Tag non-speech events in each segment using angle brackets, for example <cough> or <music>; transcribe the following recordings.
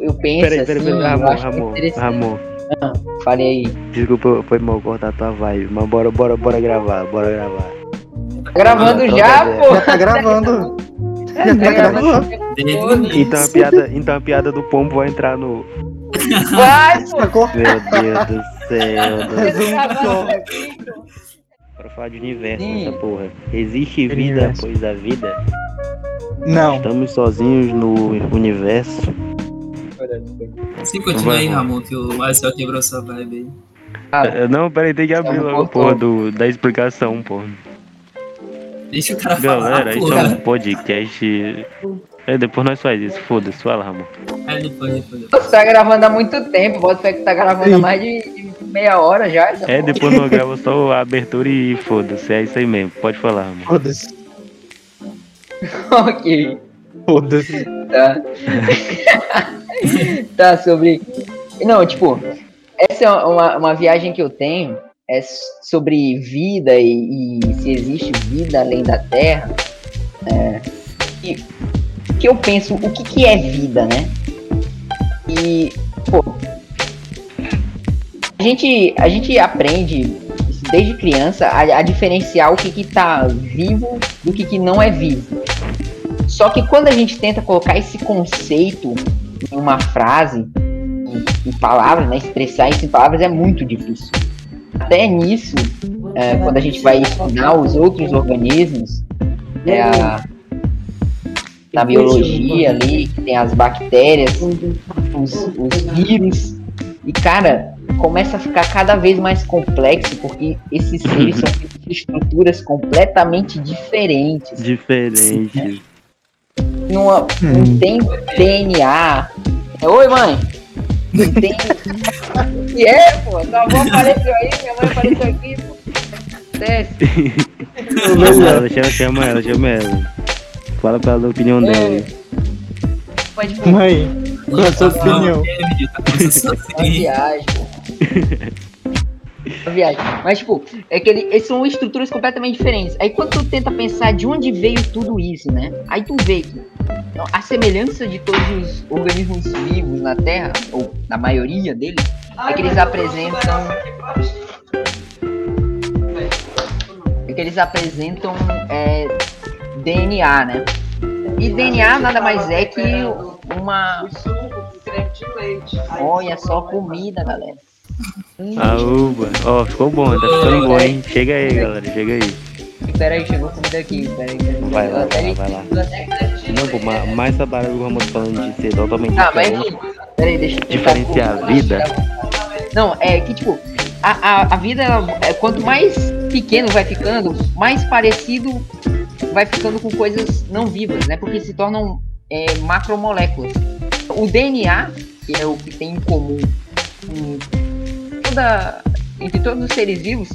eu, eu penso Peraí, assim, peraí, peraí. eu Ramon, acho Ramon. Ramon. Ah, falei aí. Desculpa, foi mal cortar tua vibe, mas bora, bora, bora gravar, bora gravar. Tá gravando Então já, pô? Já tá gravando. <laughs> Já tá gravando. Então a piada, então a piada do pombo vai entrar no. Vai, <laughs> pô. Meu Deus do céu. Tá. Bora falar de universo Sim. nessa porra. Existe vida Universo. após a vida? Não. Estamos sozinhos no universo? Sim, continua aí. Ramon, que o Marcel quebrou sua vibe aí. Ah, Não, peraí, tem que abrir Então, logo a porra do, da explicação, porra. Deixa o cara falar, Galera, pô. isso é um podcast. É, depois nós faz isso, foda-se, fala, Ramon. Aí depois, depois, depois. Você tá gravando há muito tempo, bota fé que tá gravando há mais de, de meia hora já. essa É, porra. depois nós grava só a abertura e foda-se, é isso aí mesmo. Pode falar, Ramon. Foda-se. <laughs> ok. Foda-se. Tá. <laughs> <laughs> tá, sobre. Não, tipo, essa é uma, uma viagem que eu tenho. É sobre vida e, e se existe vida além da Terra. É, e que eu penso, o que, que é vida, né? E, pô, a gente, a gente aprende desde criança a, a diferenciar o que, que tá vivo do que, que não é vivo. Só que quando a gente tenta colocar esse conceito em uma frase, em, em palavras, né, expressar isso em palavras é muito difícil. Até nisso, é, quando a gente vai estudar os outros organismos, é a, na biologia ali, que tem as bactérias, os, os vírus, e cara, começa a ficar cada vez mais complexo, porque esses seres são <laughs> estruturas completamente diferentes Diferente. não, não Hum. tem DNA. Oi, mãe! Não tem. E é, pô, tua avó apareceu aí, minha mãe apareceu aqui, pô. Desce. Ela chama, chama ela, chama ela. Fala pra ela a opinião É. dela. Tipo, Mãe, qual é a sua Não, opinião? tá uma viagem, pô. <laughs> Viagem. Mas, tipo, é que ele, eles são estruturas completamente diferentes. Aí quando tu tenta pensar de onde veio tudo isso, né? Aí tu vê que então, a semelhança de todos os organismos vivos na Terra, ou na maioria deles, é que eles apresentam. É que eles apresentam é, DNA, né? E DNA nada mais é que uma. Olha só comida, galera. Hum, Aúba. Ó, ficou bom, tá ficando bom, hein? Chega aí, galera, chega aí. Pera aí, chegou comida aqui. Aí. Vai lá, vai lá, vai lá. Não, pô, mais essa parada que o tá falando de ser totalmente Ah, mas diferente. peraí, deixa eu tentar Diferenciar a vida? Não, é que tipo, a, a, a vida, ela- é, quanto mais pequeno vai ficando, mais parecido vai ficando com coisas não vivas, né? Porque se tornam é, macromoléculas. O DNA, que é o que tem em comum em toda, entre todos os seres vivos,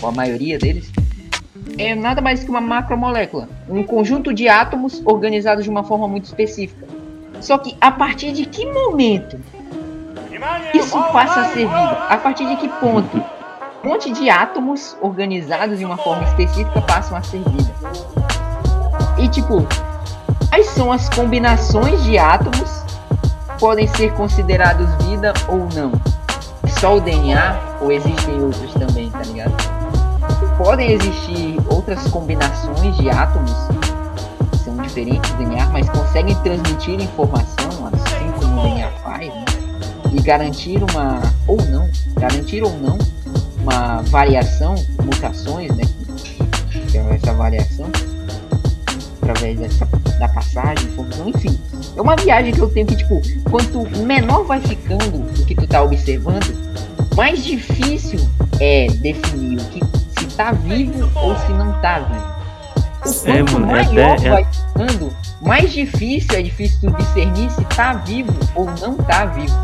ou a maioria deles, é nada mais que uma macromolécula, um conjunto de átomos organizados de uma forma muito específica. Só que a partir de que momento isso passa a ser vida? A partir de que ponto? Um monte de átomos organizados de uma forma específica passam a ser vida. E tipo, quais são as combinações de átomos que podem ser considerados vida ou não? Só o DNA ou existem outros também, tá ligado? Podem existir outras combinações de átomos que são diferentes do DNA, mas conseguem transmitir informação assim como o DNA faz, né? e garantir uma ou não, garantir ou não uma variação, mutações, né? Que é essa variação através dessa, da passagem, enfim. É uma viagem que eu tenho que, tipo, quanto menor vai ficando o que tu tá observando, mais difícil é definir o que se tá vivo ou se não tá vivo. O É, quanto é maior até- é- vai ficando, mais difícil é difícil tu discernir se tá vivo ou não tá vivo.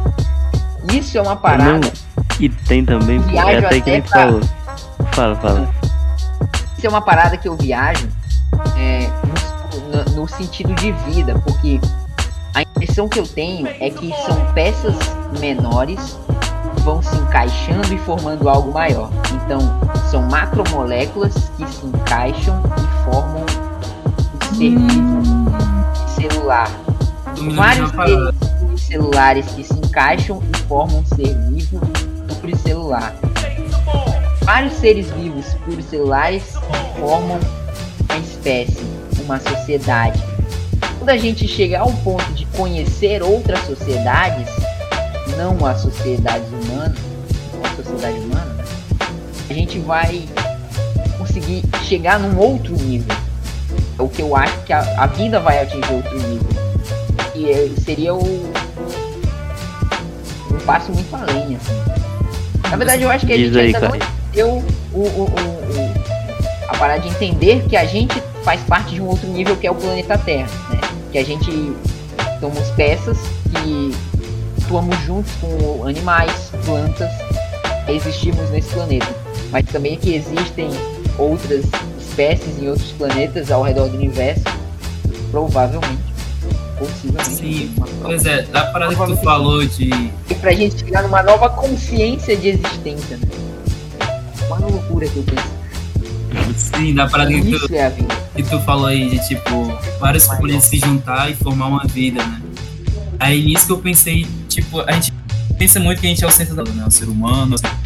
Isso é uma parada. Não, e tem também, é até que pra- falou. Fala, fala. Isso é uma parada que eu viajo é, no, sentido de vida, porque a impressão que eu tenho é que são peças menores que vão se encaixando e formando algo maior. Então, são macromoléculas que se encaixam e formam um ser vivo celular. Me lembra Vários deles pluricelulares que se encaixam e formam um ser vivo pluricelular. Vários seres vivos pluricelulares formam uma espécie, uma sociedade. Quando a gente chegar ao ponto de conhecer outras sociedades, não as sociedades humanas, não a sociedade humana, né? a gente vai conseguir chegar num outro nível. É o que eu acho que a, a vida vai atingir outro nível. E é- seria o um passo muito além, assim. Na verdade, eu acho que a gente aí, ainda não entendeu o, o, o, a parada de entender que a gente faz parte de um outro nível que é o planeta Terra, né? Que a gente somos peças que atuamos juntos com animais, plantas, existimos nesse planeta. Mas também que existem outras espécies em outros planetas ao redor do universo, provavelmente, possivelmente. Sim, uma. Pois é, da parada que tu falou de. E pra gente chegar numa nova consciência de existência, né? Uma loucura que eu penso. Sim, da parada que tu, Isso é a vida. Que tu falou aí de tipo, vários poderem se juntar e formar uma vida, né? Aí nisso que eu pensei, tipo, a gente pensa muito que a gente é o centro da né? O ser humano. assim.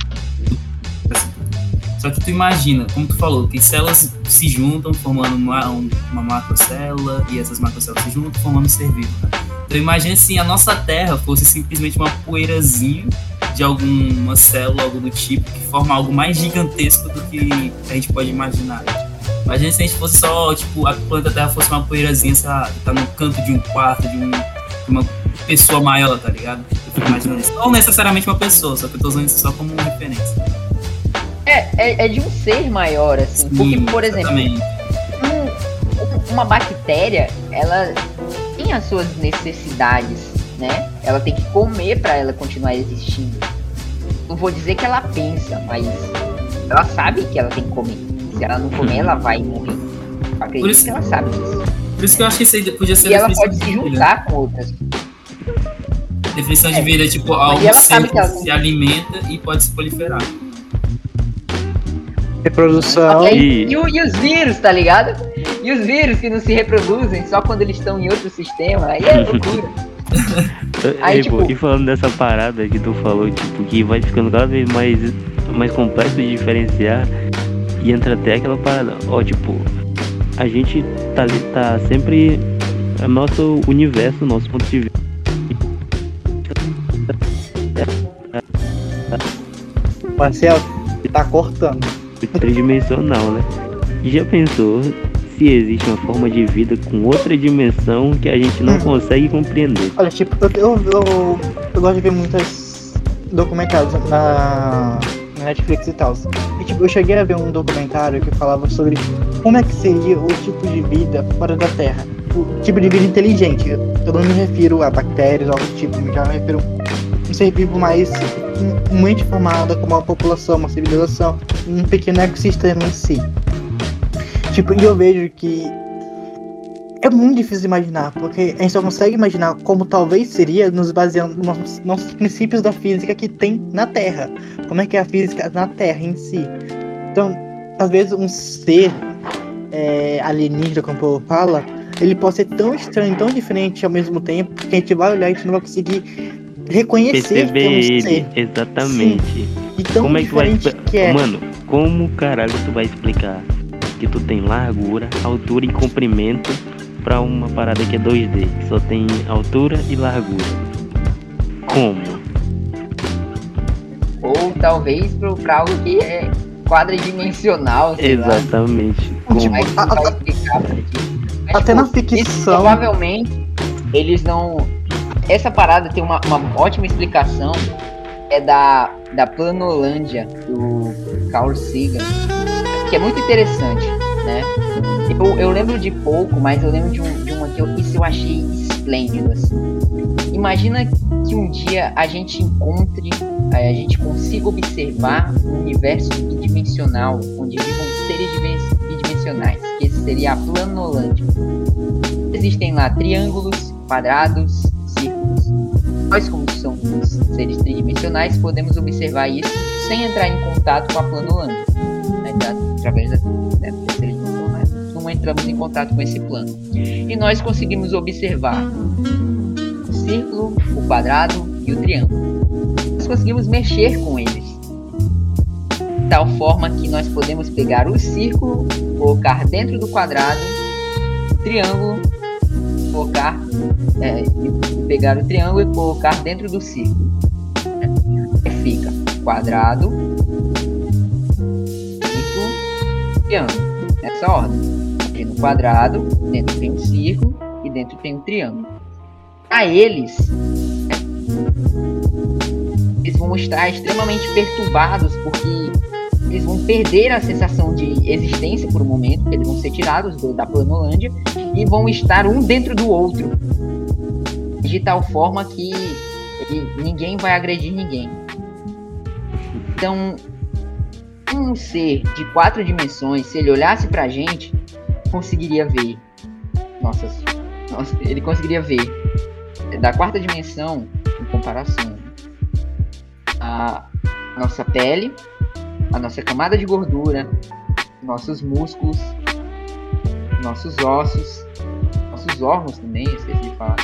Só que tu imagina, como tu falou, que células se juntam formando uma, um- uma macrocélula e essas macrocélulas se juntam formando um ser vivo. Né? Então imagina se a nossa Terra fosse simplesmente uma poeirazinha de alguma célula, algo do tipo, que forma algo mais gigantesco do que a gente pode imaginar. Imagina se a gente fosse só, tipo, a planeta Terra fosse uma poeirazinha, sei lá, tá no canto de um quarto, de, um, de uma pessoa maior, tá ligado? Eu fico imaginando isso. Não necessariamente uma pessoa, só que eu tô usando isso só como referência. É, é, é de um ser maior, assim. Porque, Sim, por exemplo, um- uma bactéria, ela tem as suas necessidades, né? Ela tem que comer para ela continuar existindo. Não vou dizer que ela pensa, mas ela sabe que ela tem que comer. Se ela não comer, ela vai morrer. Eu acredito Por isso- que ela sabe disso. Por isso que eu acho que isso aí podia ser E ela pode se de juntar com outras. Definição de É. vida é tipo algo ela que sabe se, que ela- se alimenta e pode se proliferar. Reprodução. E- E, e os vírus, tá ligado? E os vírus que não se reproduzem só quando eles estão em outro sistema, aí é loucura. <laughs> Aí, Ei, pô, tipo- E falando dessa parada que tu falou, tipo, que vai ficando cada vez mais, mais complexo de diferenciar. E entra até aquela parada, ó, tipo, a gente tá, ali- tá sempre. É nosso universo, nosso ponto de vista. Marcel, tá cortando. tridimensional, né? Já pensou se existe uma forma de vida com outra dimensão que a gente não Hum. consegue compreender? Olha, tipo, eu, eu, eu, eu gosto de ver muitos documentários na, na Netflix e tal. E tipo, eu cheguei a ver um documentário que falava sobre como é que seria o tipo de vida fora da Terra. O tipo de vida inteligente. Eu não me refiro a bactérias ou algo do tipo, já me refiro a um ser vivo mais muito formado como uma população, uma civilização, um pequeno ecossistema em si. Tipo, e eu vejo que é muito difícil imaginar, porque a gente só consegue imaginar como talvez seria nos baseando nos nossos princípios da física que tem na Terra. Como é que é a física na Terra em si. Então, às vezes um ser é, alienígena, como o povo fala, ele pode ser tão estranho, tão diferente ao mesmo tempo, que a gente vai olhar e a gente não vai conseguir reconhecer que é Perceber um ele, ser. exatamente. E tão Como é que vai que é. Mano, como caralho tu vai explicar que tu tem largura, altura e comprimento pra uma parada que é 2D, que só tem altura e largura? Como? Ou talvez pra algo que é quadridimensional, lá. Exatamente. Como? Tipo, Mas a- não vai a- explicar pra ti. Mas, Até tipo, na ficção. provavelmente eles não. Essa parada tem uma, uma ótima explicação. É da, da Planolândia, do Carl Sagan. Que é muito interessante, né? Eu, eu lembro de pouco, mas eu lembro de, um, de uma que eu, isso eu achei esplêndido, assim. Imagina que um dia a gente encontre, eh, a gente consiga observar um universo bidimensional, onde vivam seres dimen- bidimensionais, que esse seria a Planolândia. Existem lá triângulos, quadrados, círculos. Nós, como somos seres tridimensionais, podemos observar isso sem entrar em contato com a Planolândia. Né? Através da, entramos em contato com esse plano. E nós conseguimos observar círculo, o quadrado e o triângulo. Nós conseguimos mexer com eles. De tal forma que nós podemos pegar o círculo, colocar dentro do quadrado, o triângulo, colocar, é, pegar o triângulo e colocar dentro do círculo. Aí fica quadrado, círculo, triângulo. Nessa ordem. Quadrado, dentro tem um círculo e dentro tem um triângulo. A eles, eles vão estar extremamente perturbados porque eles vão perder a sensação de existência por um momento, eles vão ser tirados do, da planolândia e vão estar um dentro do outro, de tal forma que ninguém vai agredir ninguém. Então, um ser de quatro dimensões, se ele olhasse pra gente, conseguiria ver. Nossa, nossa ele conseguiria ver da quarta dimensão, em comparação, a nossa pele, a nossa camada de gordura, nossos músculos, nossos ossos, nossos órgãos também, esqueci de falar,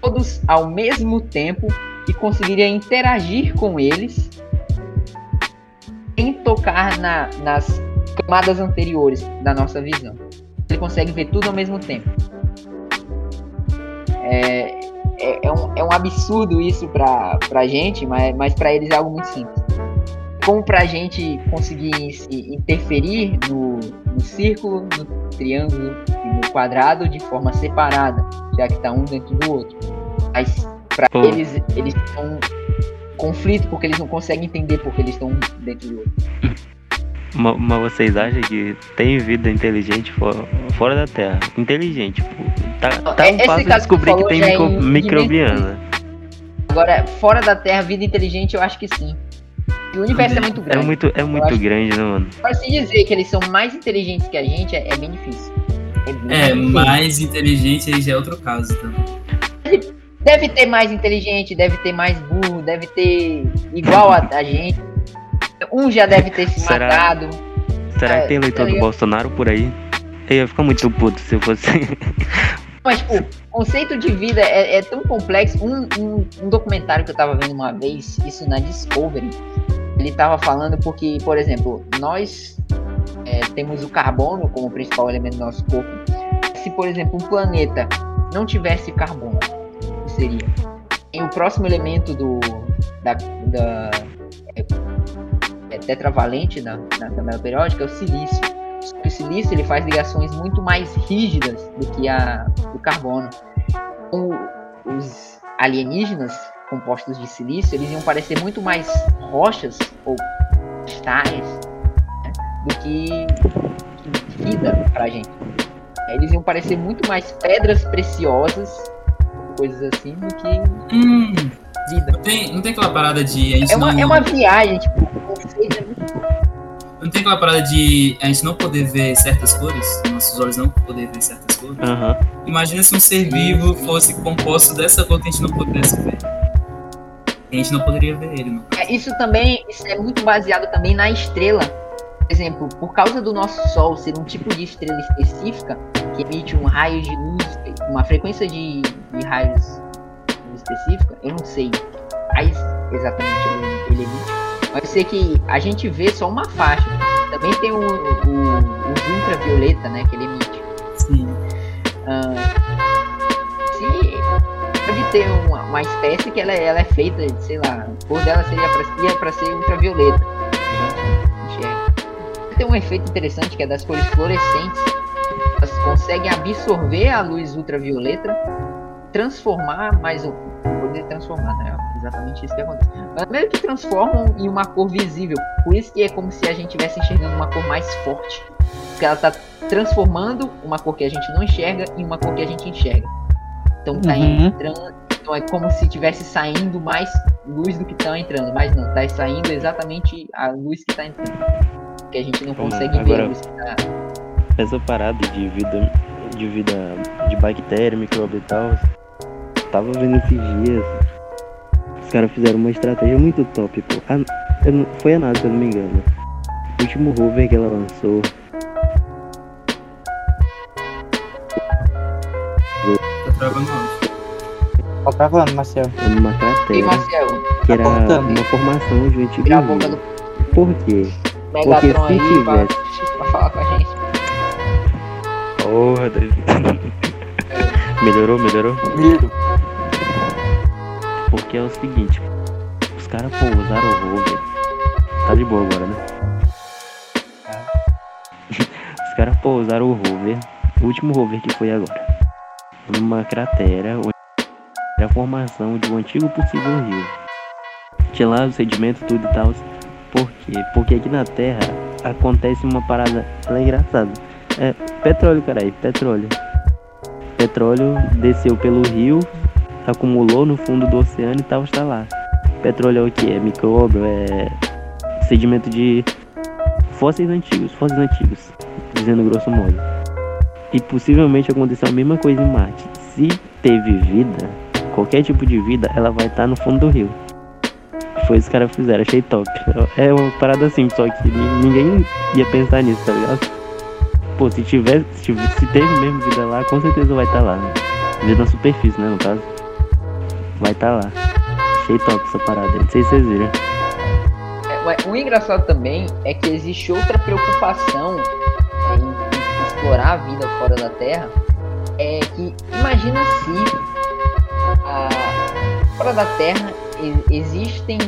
todos ao mesmo tempo e conseguiria interagir com eles sem tocar na, nas camadas anteriores da nossa visão. Ele consegue ver tudo ao mesmo tempo. É, é, é, um, é um absurdo isso pra, pra gente, mas, mas pra eles é algo muito simples. Como pra gente conseguir se interferir no, no círculo, no triângulo e no quadrado de forma separada, já que tá um dentro do outro. Mas pra Pô. eles, eles estão conflito porque eles não conseguem entender porque eles estão dentro do outro. Ma- Mas vocês acham que tem vida inteligente fora, fora da Terra? Inteligente, pô. Tá, tá É- um esse passo de que descobrir que falou tem é micro, em microbiana. Agora, fora da Terra, vida inteligente, eu acho que sim. E o universo é muito É grande. muito, é muito grande, né, mano? Pra se dizer que eles são mais inteligentes que a gente, é, é bem difícil. É, bem É, difícil. mais inteligente aí já é outro caso também. Deve ter mais inteligente, deve ter mais burro, deve ter igual a, a gente. Um já deve ter se <laughs> Será? matado. Será É, que tem eleitor tá do? Bolsonaro por aí? Eu ia ficar muito puto se eu fosse. <laughs> Mas, tipo, o conceito de vida é, é tão complexo. Um, um, um documentário que eu tava vendo uma vez, isso na Discovery, ele tava falando porque, por exemplo, nós é, temos o carbono como principal elemento do nosso corpo. Se, por exemplo, um planeta não tivesse carbono, o que seria? E o próximo elemento do, da, da é, é tetravalente na, na tabela periódica é o silício. O silício ele faz ligações muito mais rígidas do que a do carbono. O- os alienígenas compostos de silício eles iam parecer muito mais rochas ou cristais né, do que, que vida pra gente. Eles iam parecer muito mais pedras preciosas, coisas assim, do que Hum, vida. não tem, não tem aquela parada de É uma, não. é uma viagem, tipo, o conceito muito Não tem aquela parada de a gente não poder ver certas cores, nossos olhos não poder ver certas cores. Aham. Imagina se um ser vivo fosse composto dessa cor que a gente não pudesse ver. A gente não poderia ver ele, não. É, Isso também isso é muito baseado também na estrela. Por exemplo, por causa do nosso Sol ser um tipo de estrela específica que emite um raio de luz, uma frequência de, de raios específica, eu não sei quais exatamente ele emite, mas eu sei que a gente vê só uma faixa. Também tem o, o, os ultravioleta, né, que ele emite. Sim. se pode ter uma, uma espécie que ela, é- ela é feita, de, sei lá, a cor dela seria pra, ia pra ser ultravioleta. A gente enxerga. Tem um efeito interessante que é das cores fluorescentes. Elas conseguem absorver a luz ultravioleta, transformar mais um. Poder transformar, né? É Exatamente isso que acontece. Mas meio que transformam em uma cor visível. Por isso que é como se a gente estivesse enxergando uma cor mais forte. Porque ela está transformando uma cor que a gente não enxerga em uma cor que a gente enxerga. Então tá Uhum. entrando. Então é como se tivesse saindo mais luz do que tá entrando. Mas não, tá saindo exatamente a luz que tá entrando. Porque a gente não consegue ver a agora- luz que tá. Essa parada de vida, de vida de bactéria, micróbio e tal. Tava vendo esses dias. Os caras fizeram uma estratégia muito top, pô. A- eu não- foi a NASA, se eu não me engano. O último rover que ela lançou. Tá travando. Tá travando, Marcel. numa E cratera, Marcel, que era apontando. uma formação de um antigo vira a rio. boca do Por quê? Megatron se aí pra, tivesse- pra falar com a gente. Porra, David. <laughs> melhorou, melhorou? Porque é o seguinte, os caras pousaram o rover. Tá de boa agora, né? <laughs> Os caras pousaram o rover, o último rover que foi agora, numa cratera onde a formação de um antigo possível rio. Tinha lá o sedimento, tudo e tal. Por quê? Porque aqui na Terra acontece uma parada ela é engraçada. É petróleo, caralho, petróleo. Petróleo desceu pelo rio, acumulou no fundo do oceano e tal, está lá. Petróleo é o que? É micróbio, é sedimento de fósseis antigos, fósseis antigos, dizendo grosso modo. E possivelmente aconteceu a mesma coisa em Marte. Se teve vida, qualquer tipo de vida, ela vai estar no fundo do rio. Foi isso que os caras fizeram, achei top. É uma parada assim, só que ni- ninguém ia pensar nisso, tá ligado? Pô, se tiver, se, se teve mesmo vida lá, com certeza vai estar lá. Né? Vida na superfície, né, no caso. Vai estar lá. Achei top essa parada. Não sei se vocês viram. É, o engraçado também é que existe outra preocupação em, em explorar a vida fora da Terra. É que imagina se a, fora da Terra e- existem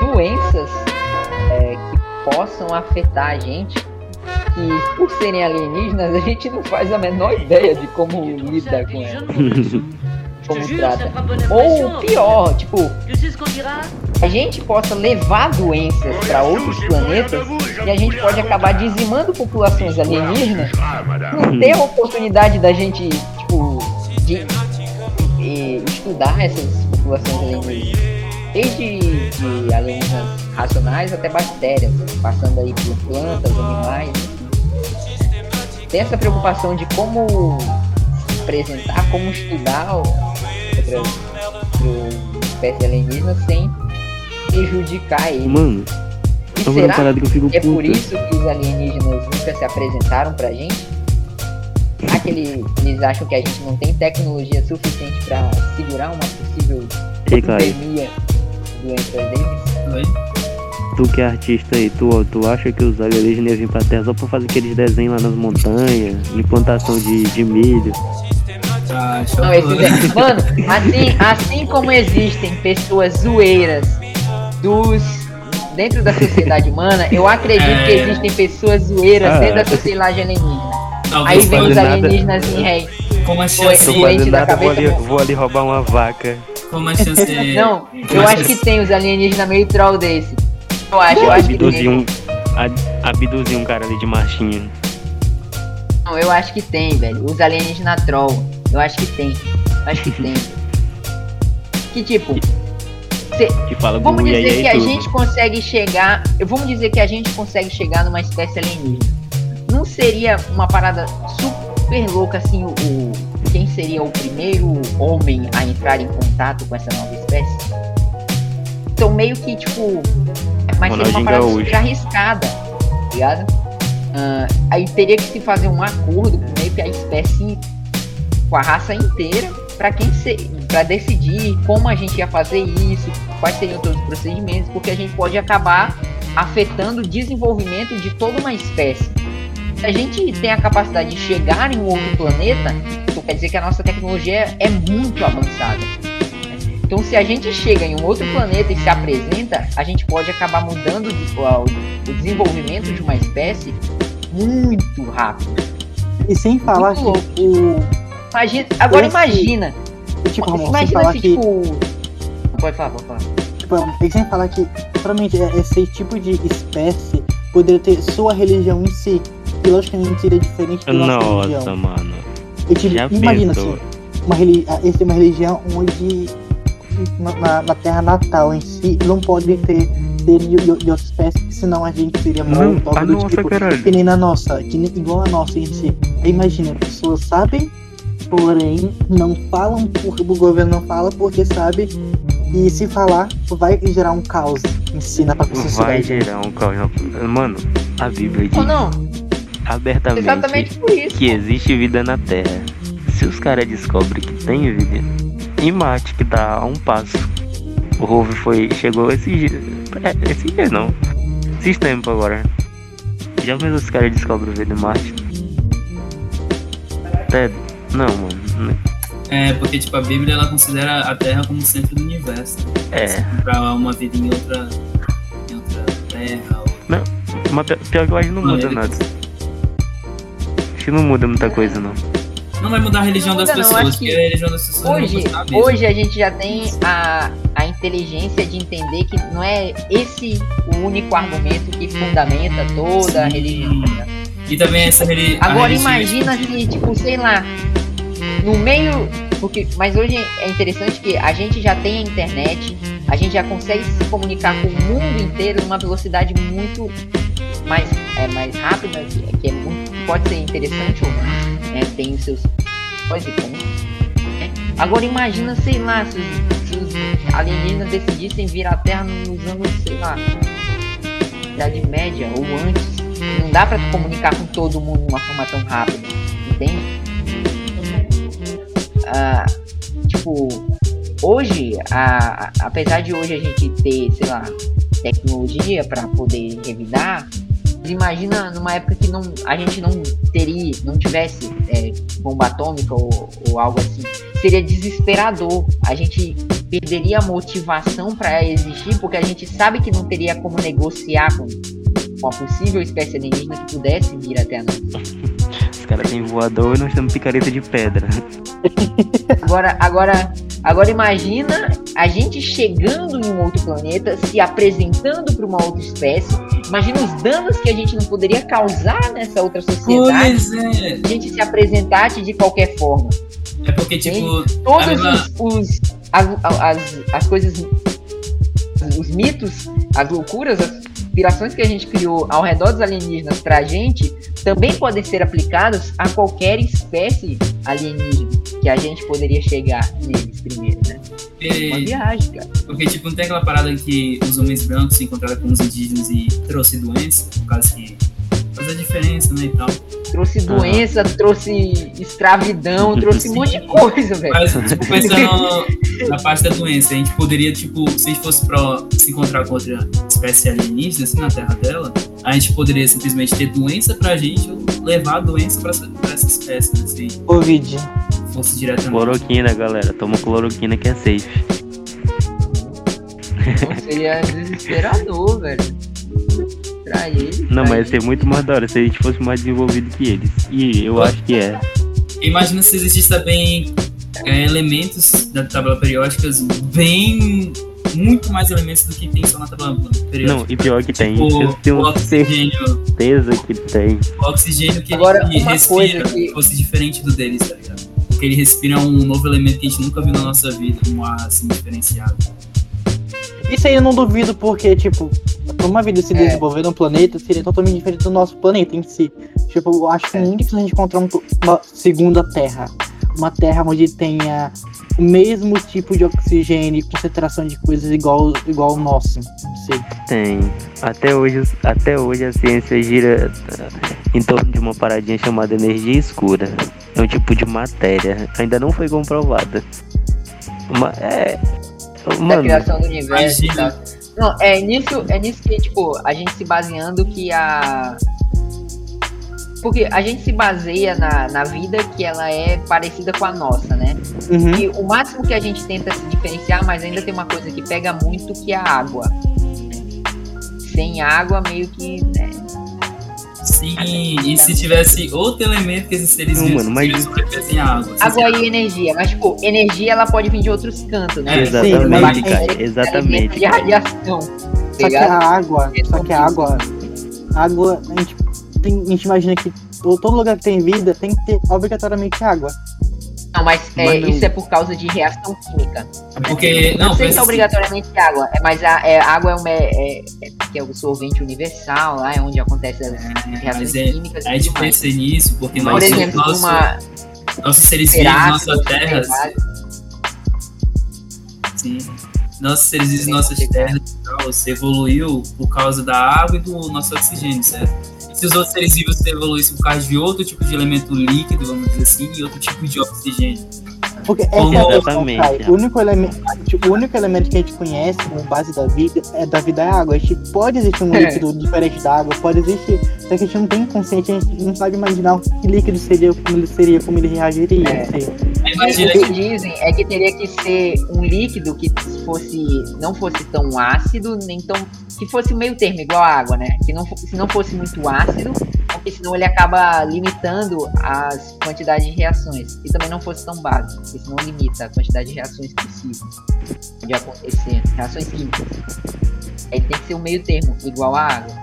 doenças é, que possam afetar a gente. Que por serem alienígenas a gente não faz a menor ideia de como lidar com elas, <laughs> como trata. Ou pior, tipo, a gente possa levar doenças para outros planetas e a gente pode acabar dizimando populações alienígenas, não ter a oportunidade da gente, tipo, de, eh, estudar essas populações alienígenas. Desde de alienígenas racionais até bactérias, passando aí por plantas, animais. Tem essa preocupação de como apresentar, como estudar o- alienígenas sem prejudicar eles. Mano, E é será parada que eu fico é por puto. isso que os alienígenas nunca se apresentaram pra gente? Será que eles, eles acham que a gente não tem tecnologia suficiente pra segurar uma possível Ei, Caio, pandemia doenças deles? Tu que é artista aí, tu, tu acha que os alienígenas iam vir pra Terra só pra fazer aqueles desenhos lá nas montanhas, implantação de, de milho? Ah, show. Não, esses é... Mano, assim, assim como existem pessoas zoeiras dos dentro da sociedade humana, eu acredito É. que existem pessoas zoeiras Ah. dentro da sociedade alienígena. Aí vem os nada. alienígenas em rei. como a chance, da nada, vou cabeça, ali, vou ali roubar uma vaca. como a chance Não, eu Mas acho que tem os alienígenas meio troll desse. Eu acho, eu acho que Abduzir tem. um, abduzir um cara ali de marchinha. Não, eu acho que tem, velho. Os alienígenas troll. Eu acho que tem. Acho que tem. Que tipo, Que fala vamos dizer que a tudo. gente consegue chegar. eu- Vamos dizer que a gente consegue chegar numa espécie alienígena. Não seria uma parada super louca assim o. o- quem seria o primeiro homem a entrar em contato com essa nova espécie? Então meio que tipo. Mas seria uma parada Gaúcho. super arriscada, tá ligado? Ah, aí teria que se fazer um acordo com meio que a espécie com a raça inteira para quem se, para decidir como a gente ia fazer isso, quais seriam todos os procedimentos, porque a gente pode acabar afetando o desenvolvimento de toda uma espécie. Se a gente tem a capacidade de chegar em um outro planeta, isso quer dizer que a nossa tecnologia é muito avançada. Então, se a gente chega em um outro planeta e se apresenta, a gente pode acabar mudando o, desenvolvimento de uma espécie muito rápido. E sem falar que o. Imagina, agora Esse- imagina, Tipo, Ramon, imagina falar se que. tipo, pode falar, pode falar. Tipo, e sem falar que, provavelmente, é- esse tipo de espécie poderia ter sua religião em si. Que logicamente seria diferente da nossa Nossa, religião. mano. E, tipo, Já imagina pensou? assim, uma, reli esse é uma religião onde na, na- na terra natal em si não pode ter seres de, de, de outras espécies, senão a gente seria Não, morto, ah, algo do nossa, tipo, caralho. que nem na nossa, que nem, igual a nossa em si. Imagina, pessoas sabem, porém não falam porque o governo não fala porque sabe e se falar vai gerar um caos em si na própria Vai sociedade. gerar um caos. Mano, a Bíblia diz não, abertamente exatamente por isso. que existe vida na Terra. Se os caras descobrem que tem vida em Marte, que tá a um passo. O rover foi. chegou esse dia. É, esse dia não. Esses tempos agora. Já mesmo os caras descobrem vida em Marte. Até. Não, mano. É, porque tipo, a Bíblia ela considera a Terra como o centro do universo. É. Pra uma vida em outra. em outra terra. Ou... Mas pi- pior que eu acho que não muda nada. Acho que não muda muita coisa não. Não vai mudar a religião das Muda não, pessoas, que porque a religião das pessoas não Hoje, hoje a gente já tem a, a inteligência de entender que não é esse o único argumento que fundamenta toda a Sim. religião. tá ligado? E também essa reli a Agora religião- imagina se, tipo, sei lá, no meio. Porque, mas hoje é interessante que a gente já tem a internet, a gente já consegue se comunicar com o mundo inteiro numa velocidade muito mais, é, mais rápida, que, que é muito, pode ser interessante ou não, né? Tem os seus. Pode ser como. né? Agora imagina, sei lá, se os, se os alienígenas decidissem vir à Terra nos anos, sei lá, Idade Média ou antes. Não dá pra comunicar com todo mundo de uma forma tão rápida, entende? Tipo, hoje, a- a- apesar de hoje a gente ter, sei lá, tecnologia pra poder revidar, imagina numa época que não, a gente não teria, não tivesse é, bomba atômica ou, ou algo assim, seria desesperador. A gente perderia a motivação pra existir, porque a gente sabe que não teria como negociar com uma possível espécie alienígena que pudesse vir até nós. Os caras têm voador e nós temos picareta de pedra. <laughs> <laughs> Agora, agora, agora imagina a gente chegando em um outro planeta, se apresentando para uma outra espécie. Imagina os danos que a gente não poderia causar nessa outra sociedade. Pois é. Se a gente se apresentasse de qualquer forma. É porque, tipo, Todos mesma- os, os- as, as, as coisas, os mitos, as loucuras, as inspirações que a gente criou ao redor dos alienígenas pra gente também podem ser aplicados a qualquer espécie alienígena que a gente poderia chegar neles primeiro, né? Uma porque, viagem, cara. porque, tipo, não tem aquela parada que os homens brancos se encontraram com os indígenas e trouxe doença, por causa que faz a diferença, né, e tal. Trouxe doença, trouxe escravidão, <laughs> trouxe um monte de coisa, velho. Mas, tipo, pensando <laughs> na parte da doença, a gente poderia, tipo, se a gente fosse pra se encontrar com outra espécie alienígena, assim, na terra dela, a gente poderia simplesmente ter doença pra gente ou levar a doença pra essa, pra essa espécie, né, se Covid. fosse diretamente. Cloroquina, galera. Toma cloroquina que é safe. Então, seria desesperador, velho. Pra ele. Não, pra mas ia ser muito mais da hora se a gente fosse mais desenvolvido que eles. E eu acho que é. Imagina se existisse também é, elementos da tabela periódica bem. muito mais elementos do que tem só na tabela periódica. Não, e pior que tem. O, Eu tenho o oxigênio, certeza que tem. o oxigênio que Agora, ele uma respira coisa que- fosse diferente do deles, tá ligado? Porque ele respira um novo elemento que a gente nunca viu na nossa vida, um ar assim diferenciado. Isso aí eu não duvido, porque, tipo, uma vida se É. desenvolver no planeta seria totalmente diferente do nosso planeta em si. Tipo, eu acho que É. muito difícil a gente encontrar um- uma segunda Terra. Uma Terra onde tenha o mesmo tipo de oxigênio e concentração de coisas igual, igual o nosso. Não sei. Tem. Até hoje, até hoje a ciência gira eh, em torno de uma paradinha chamada energia escura. É um tipo de matéria. Ainda não foi comprovada. Uma, é. da Mano, criação do universo imagina. Não, é nisso, é nisso que, tipo, a gente se baseando que a. Porque a gente se baseia na, na vida que ela é parecida com a nossa, né? Uhum. E o máximo que a gente tenta se diferenciar, mas ainda tem uma coisa que pega muito, que é a água. Sem água, meio que. né, Sim, e se tivesse outro elemento que esses seres Não, vivos mano, mas- eles sobrevivessem à água. Água e energia. Mas, tipo, energia ela pode vir de outros cantos, né? É, exatamente, mas- cara. Exatamente. De radiação. Só que a água, só que a água, a água, a gente, tem, a gente imagina que to- todo lugar que tem vida tem que ter obrigatoriamente água. Não, mas, é, Mas não- isso é por causa de reação química. Porque, Não, não, sei se é assim, obrigatoriamente água, é, mas a é, água é, uma, é, é, que é o solvente universal, lá é onde acontece as é, reações é, químicas. a gente tudo mais. pensa nisso porque Por nós, exemplo, nosso, uma nossos seres vivos, nossa terra, sim, nossos seres vivos, nossas terras se evoluiu por causa da água e do nosso oxigênio, certo? Os outros seres vivos evoluíssem por causa de outro tipo de elemento líquido, vamos dizer assim, e outro tipo de oxigênio. Porque Como- é questão, Exatamente, Kai. é. O único, elemento, tipo, o único elemento que a gente conhece como base da vida é da vida é a água. A gente pode existir um É. líquido diferente da água, pode existir. Só que a gente não tem consciente, a gente não sabe imaginar que líquido seria, como ele seria, como ele reagiria. É. assim. Imagina O que dizem é que teria que ser um líquido que fosse não fosse tão ácido, nem tão. que fosse meio termo, igual a água, né? Que não, se não fosse muito ácido, porque senão ele acaba limitando as quantidades de reações. E também não fosse tão básico, porque senão limita a quantidade de reações possíveis de acontecer. Reações químicas. Aí tem que ser um meio termo, igual a água.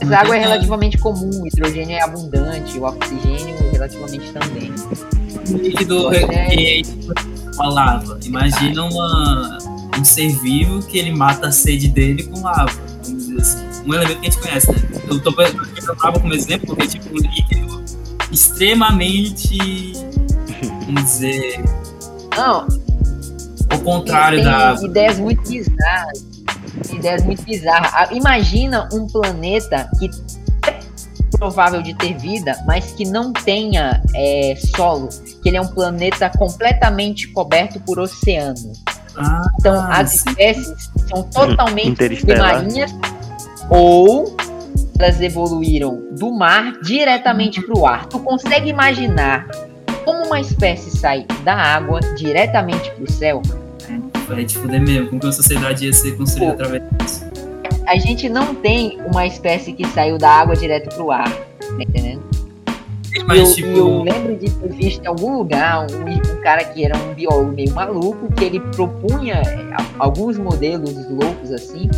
Mas a água é relativamente comum, o hidrogênio é abundante, o oxigênio relativamente também. Um líquido que uma lava. Imagina uma, um ser vivo que ele mata a sede dele com lava. Vamos dizer assim. Um elemento que a gente conhece, né? Eu tô pegando lava como exemplo porque é tipo um líquido extremamente. Vamos dizer. Não, Ao contrário tem da ideias muito bizarras. Ideias muito bizarras. Ah, Imagina um planeta que provável de ter vida, mas que não tenha é, solo. Que ele é um planeta completamente coberto por oceano. Ah, Então as sim. espécies são totalmente Interestelar. submarinas ou elas evoluíram do mar diretamente para o ar. Tu consegue imaginar como uma espécie sai da água diretamente para o céu? Vai te fuder mesmo. Como que a sociedade ia ser construída Pô. através disso? A gente não tem uma espécie que saiu da água direto pro ar, tá entendendo? Mas, eu, tipo. e eu lembro de ter visto em algum lugar um, um cara que era um biólogo meio maluco, que ele propunha é, alguns modelos loucos assim,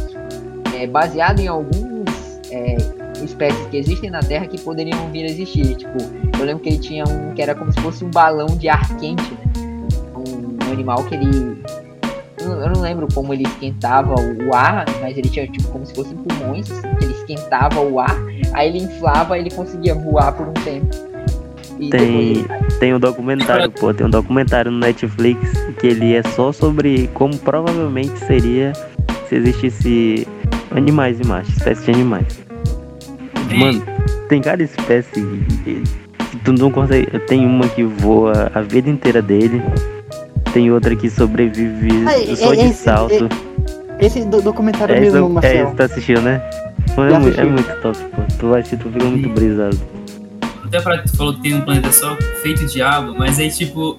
é, baseado em alguns é, espécies que existem na Terra que poderiam vir a existir. Tipo, eu lembro que ele tinha um que era como se fosse um balão de ar quente, né? Um, um animal que ele. Eu não- lembro como ele esquentava o, ar, mas ele tinha tipo como se fossem pulmões, ele esquentava o ar, aí ele inflava e ele conseguia voar por um tempo. E Tem, depois tem um documentário, pô, tem um documentário no Netflix que ele é só sobre como provavelmente seria se existisse animais em Marte, espécies de animais. Mano, tem cada espécie que tu não consegue. Tem uma que voa a vida inteira dele, tem outra que sobrevive Ah, só é- de esse- salto. Esse do- documentário É, mesmo, isso, é isso, tá assistindo, né? Já é, muito, é muito top, pô. Tu vai assistir, tu fica muito brisado. Até pra que tu falou que tem um planeta só feito de água, mas aí, tipo,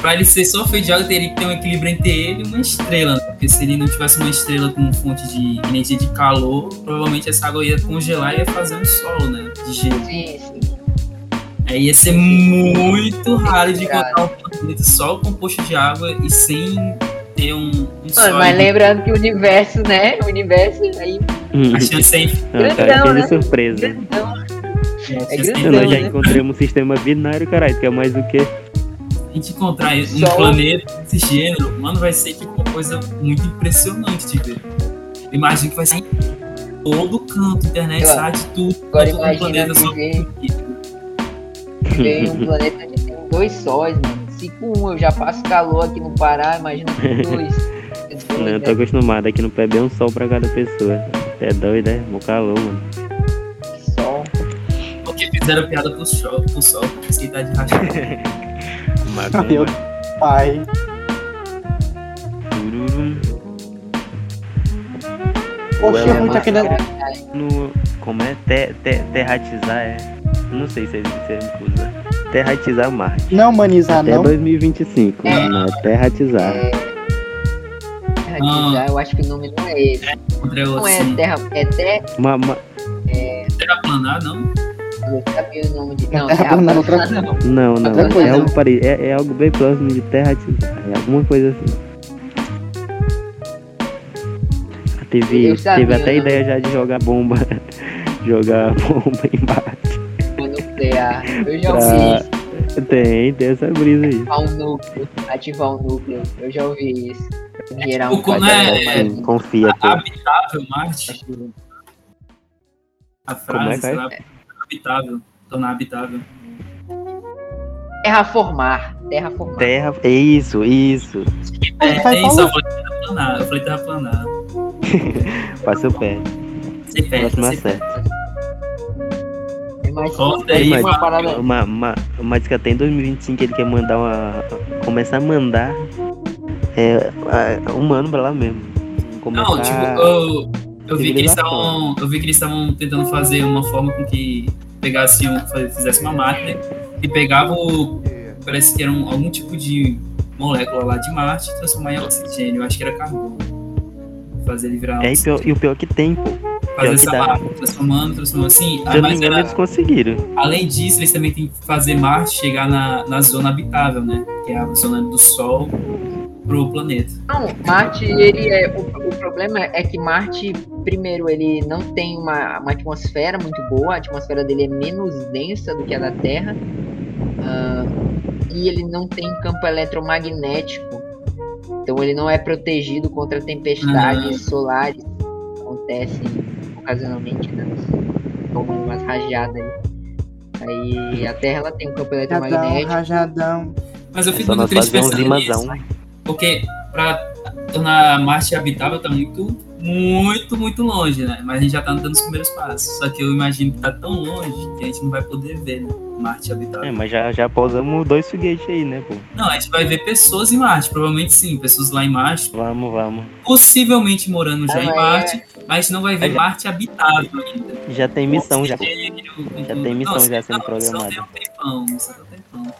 pra ele ser só feito de água, teria que ter um equilíbrio entre ele e uma estrela, né? Porque se ele não tivesse uma estrela com fonte de energia de calor, provavelmente essa água ia congelar e ia fazer um solo, né? De gelo. Sim, sim. Aí ia ser muito raro de encontrar um planeta só composto de água e sem ter um, um Mano, sólido. mas lembrando que o universo, né? O universo aí A chance é infinita. Não, cara, Grandão, né? surpresa. grandão. A É chance grandão, Nós já né? encontramos um sistema binário, caralho. Tu quer mais do que? a gente encontrar um Sol. planeta desse gênero, mano, vai ser tipo uma coisa muito impressionante de ver. Imagina que vai ser em todo canto, internet, lá. site, tudo. Agora todo um imagina planeta só. viver, viver em um <laughs> planeta que tem dois sóis, mano. Se com um eu já passo calor aqui no Pará, imagina com <laughs> dois. É Não, eu tô né? acostumado. Aqui no PB é um sol pra cada pessoa. É doido, é? Mó calor, mano. Sol. Porque fizeram piada pro sol, pro sol, porque você tá de rachar. <laughs> Macumba. Meu pai. É muito aquele. No, como é? Te, te, terratizar é. Não sei se existe termo que usa. Terratizar Marte. Não humanizar, Até não. 2025. É. Não, é terratizar. É... Terra eu acho que o nome não é esse. Encontrei Não é assim. terra, é terra. Ma, ma, Terraplanar, não? Eu sabia o nome de. Não, Terra terra plana, outra plana, não. não, não. Outra coisa, É algo, não. pare... é, é algo bem próximo de terratizar. É alguma coisa assim. Teve, teve até a ideia já de jogar bomba. <laughs> jogar bomba <laughs> embaixo. Nuclear. Eu já Pra- ouvi Tem, tem essa brisa aí. ativar um núcleo. Ativar um núcleo. Eu já ouvi isso. Gerar um Tipo, né, mais- Sim, confia, pô. Habitável Marte. A Como é frase, é? lá, habitável. Tornar habitável. Terraformar. Terraformar. Terra. é Isso, isso. É, Vai tem isso, eu falei terraplanar. <laughs> Eu falei terraplanar. Passa o pé. Sem perto, Próximo sem acerto. Mas aí, uma parada. Uma, uma, mas que até em 2025 ele quer mandar uma. Começar a mandar é, um mano pra lá mesmo. Começar... Não, tipo, eu, eu vi que eles estavam. Eu vi que eles estavam tentando fazer uma forma com que pegasse um, fizesse uma máquina e pegava o. Parece que era um- algum tipo de molécula lá de Marte e transformar em oxigênio. Eu acho que era carbono. Fazer ele virar É, e, pior, e o pior que tem, pô. Fazer essa máquina, transformando, transformando assim. Se Ah, eu mas era, eles conseguiram. além disso, eles também têm que fazer Marte chegar na, na zona habitável, né? Que é a zona do Sol pro planeta. Não, Marte, ele é. O, o problema é que Marte, primeiro, ele não tem uma, uma atmosfera muito boa, a atmosfera dele é menos densa do que a da Terra. ah, e ele não tem campo eletromagnético. Então ele não é protegido contra tempestades solares que acontecem ocasionalmente, né? Como umas rajadas aí. Aí a Terra ela tem um campo eletromagnético. rajadão. Mas eu É fico só muito triste pensando nisso. Porque pra tornar Marte habitável tá muito, muito, muito longe, né? Mas a gente já tá dando os primeiros passos. Só que eu imagino que tá tão longe que a gente não vai poder ver, né? Marte habitável. É, mas já, já pousamos dois foguetes aí, né, pô? Não, a gente vai ver pessoas em Marte, provavelmente sim, pessoas lá em Marte, Vamos, vamos. possivelmente morando já Ah, em é. Marte, mas a gente não vai ver É, já- Marte habitável ainda. Já tem missão, já. Oxigênio, Já tem missão não, já sendo não, programada. Missão tem um tempão, missão tem um tempão.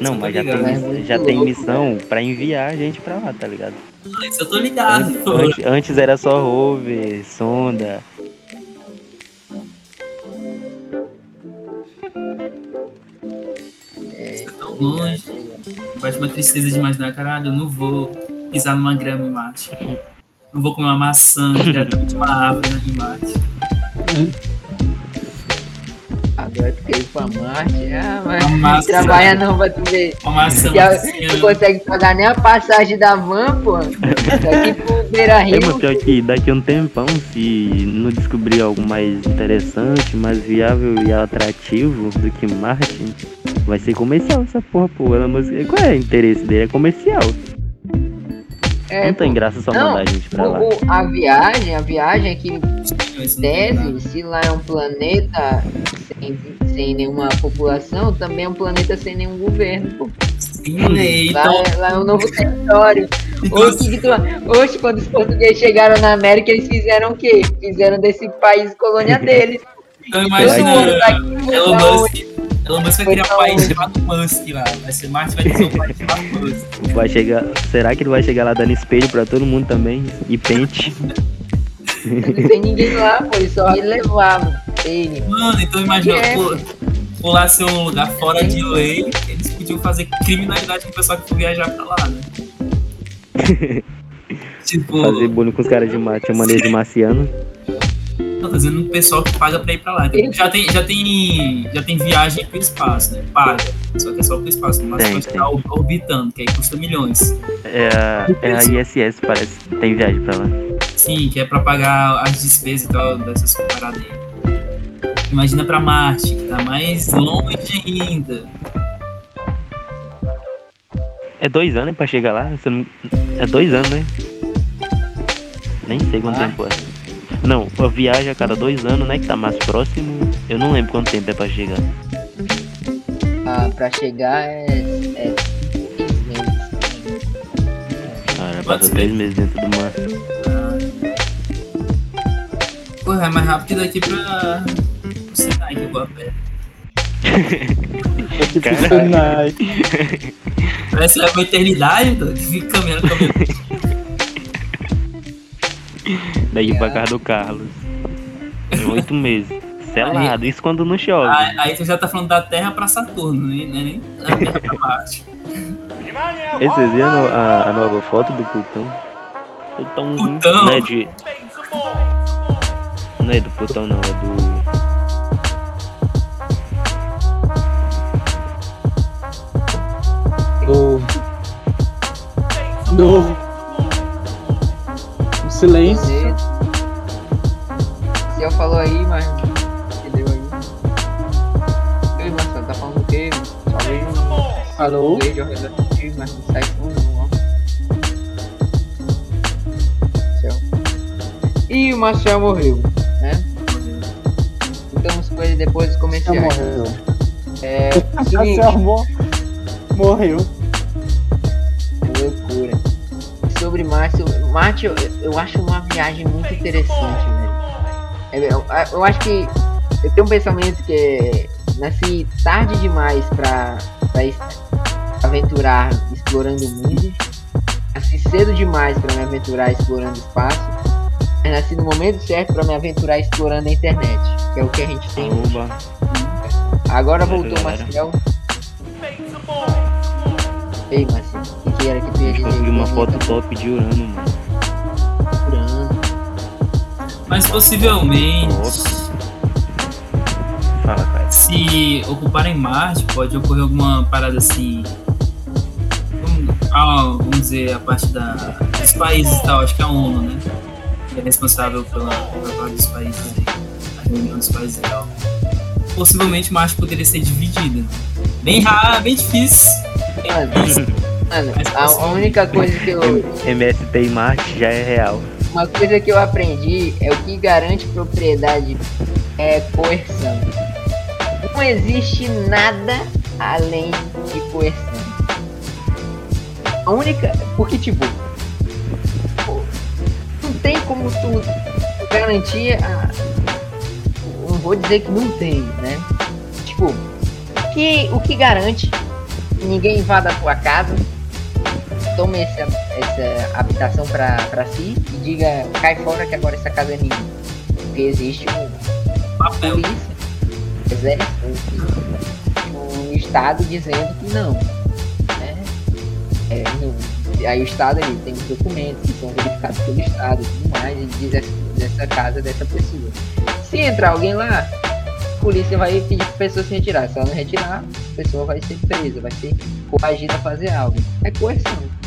Não, Você mas tá já ligado, tem, né? Já tem louco, missão pra enviar a gente pra lá, tá ligado? Isso eu tô ligado, Antes, pô. antes- antes era só rover, sonda. Tá tão longe. Bate uma tristeza de imaginar, caralho, eu não vou pisar numa grama em Marte. <laughs> Não vou comer uma maçã de uma árvore né, em Marte. Agora tu quer ir pra Marte? Ah, mas não trabalha não pra tu ver. Maçã Já, assim, não consegue pagar nem a passagem da van, pô. Daqui pro Beira É, mas Rio. pior que daqui a um tempão, se não descobrir algo mais interessante, mais viável e atrativo do que Marte, vai ser comercial essa porra, pô. Qual é o interesse dele? É comercial. É, não tem graça só Não, mandar a gente pra lá. O- o- a viagem, a viagem é que tese, se lá é um planeta sem, sem nenhuma população, também é um planeta sem nenhum governo, pô. Sim, né? Lá, Então, é- lá é um novo território. Hoje, hoje, quando os portugueses chegaram na América, eles fizeram o quê? Fizeram desse país colônia <laughs> deles. então Todo imagina, mundo tá aqui, Elon Musk, Elon Musk vai criar país onde? chamado Musk lá. Vai ser Marte, vai ser um país chamado Musk. Vai chegar. Será que ele vai chegar lá dando espelho pra todo mundo também? E pente? Não tem ninguém lá, pô, eles só levavam. Ele. Mano, então imagina, É. pô, por lá ser um lugar fora de lei, eles podiam fazer criminalidade com o pessoal que for viajar pra lá, né? <laughs> tipo, Fazer bullying com os caras de Marte, chamando eles de marciano. Tô fazendo um pessoal que paga pra ir pra lá. Então, já, tem, já, tem, já tem viagem pro espaço, né? Paga. Só que é só pro espaço, mas Tem, pode tem. ficar orbitando, que aí custa milhões. É a, é a ISS, parece. Tem viagem pra lá. Sim, que é pra pagar as despesas e tal dessas paradas aí. Imagina pra Marte, que tá mais longe ainda. É dois anos pra chegar lá? Você não- É dois anos, né? Nem sei quanto Ah. tempo é. Não, a viagem a cada dois anos, né? Que tá mais próximo. Eu não lembro quanto tempo é pra chegar. Ah, pra chegar é. é. Cara, passa três meses dentro do mar. Porra, é mais rápido daqui pra. o Sinai que eu vou a pé. Caralho. Parece que é uma eternidade, que fica caminhando, caminhando. Pra casa do Carlos. Oito meses. Selado. Isso quando não chove. Aí, aí tu já tá falando da Terra pra Saturno, né? É nem da Terra pra Marte. Ei, Vocês viram a, a- nova foto do Plutão? Plutão. Plutão? Não é de. Não é do Plutão, não. É do. Do. Do. O silêncio. Você falou aí, mas. Entendeu aí? Ei, Marcelo, tá falando o quê? Vejo um Alô? verde ao redor mas não sai fundo, ó. E o Marcel morreu, né? Então coisas depois dos comerciais. morreu. É, <laughs> seguinte, morreu. loucura. Sobre eu- Marte eu, eu acho uma viagem muito interessante, velho. É, Eu, eu acho que eu tenho um pensamento que nasci tarde demais es- aventurar explorando o mundo. Nasci cedo demais pra me aventurar explorando o espaço. Mas nasci no momento certo pra me aventurar explorando a internet, que é o que a gente tem. Oba. Agora voltou o. Marcel. Ei, Marcel, o que, era que tu ia dizer? Consegui uma Que foto top de Urano, mano. Mas possivelmente, Fala, cara. se ocuparem Marte, pode ocorrer alguma parada assim. Vamos, ah, vamos dizer, a parte da, dos países e tal, acho que é a ONU, né? Que é responsável pela, pela parte dos países aí, a reunião dos países e tal. Possivelmente Marte poderia ser dividida. Bem raro, bem difícil. Bem difícil. Mano, a, a única coisa que eu. <laughs> MST em Marte já é real. Uma coisa que eu aprendi é o que garante propriedade é coerção. Não existe nada além de coerção. A única. Porque, tipo. Não tem como tu garantir a. Não vou dizer que não tem, né? Tipo, que, o que garante que ninguém invada a tua casa, tome essa, essa habitação pra, pra si e diga, cai fora que agora essa casa é minha. Porque existe um Papel. polícia, exército, o Estado dizendo que não. Né? É, não. Aí o Estado ele tem os documentos que são verificados pelo Estado e tudo mais, e diz essa, dessa casa dessa pessoa. Se entrar alguém lá, a polícia vai pedir pra pessoa se retirar. Se ela não retirar, a pessoa vai ser presa, vai ser coagida a fazer algo. É coerção.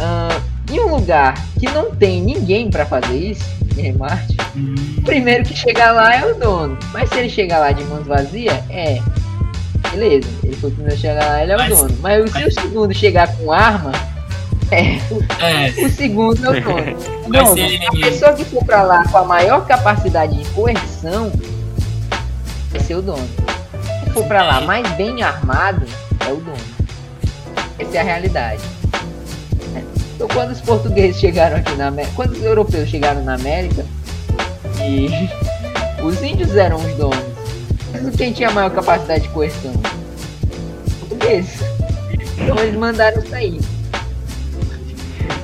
Ah, em um lugar que não tem ninguém pra fazer isso, em Marte, Hum, o primeiro que chegar lá é o dono. Mas se ele chegar lá de mãos vazias, é. Beleza, ele foi o primeiro a chegar lá, ele é o Mas- dono. Mas se o segundo chegar com arma, é. É, O segundo é o dono. <laughs> Não, ser a ele. pessoa que for pra lá com a maior capacidade de coerção vai ser o dono. Se for pra lá mais bem armado, é o dono. Essa é a realidade. Então quando os portugueses chegaram aqui na América, quando os europeus chegaram na América e <laughs> os índios eram os donos. Mas quem tinha maior capacidade de coerção? Os portugueses. Então eles mandaram sair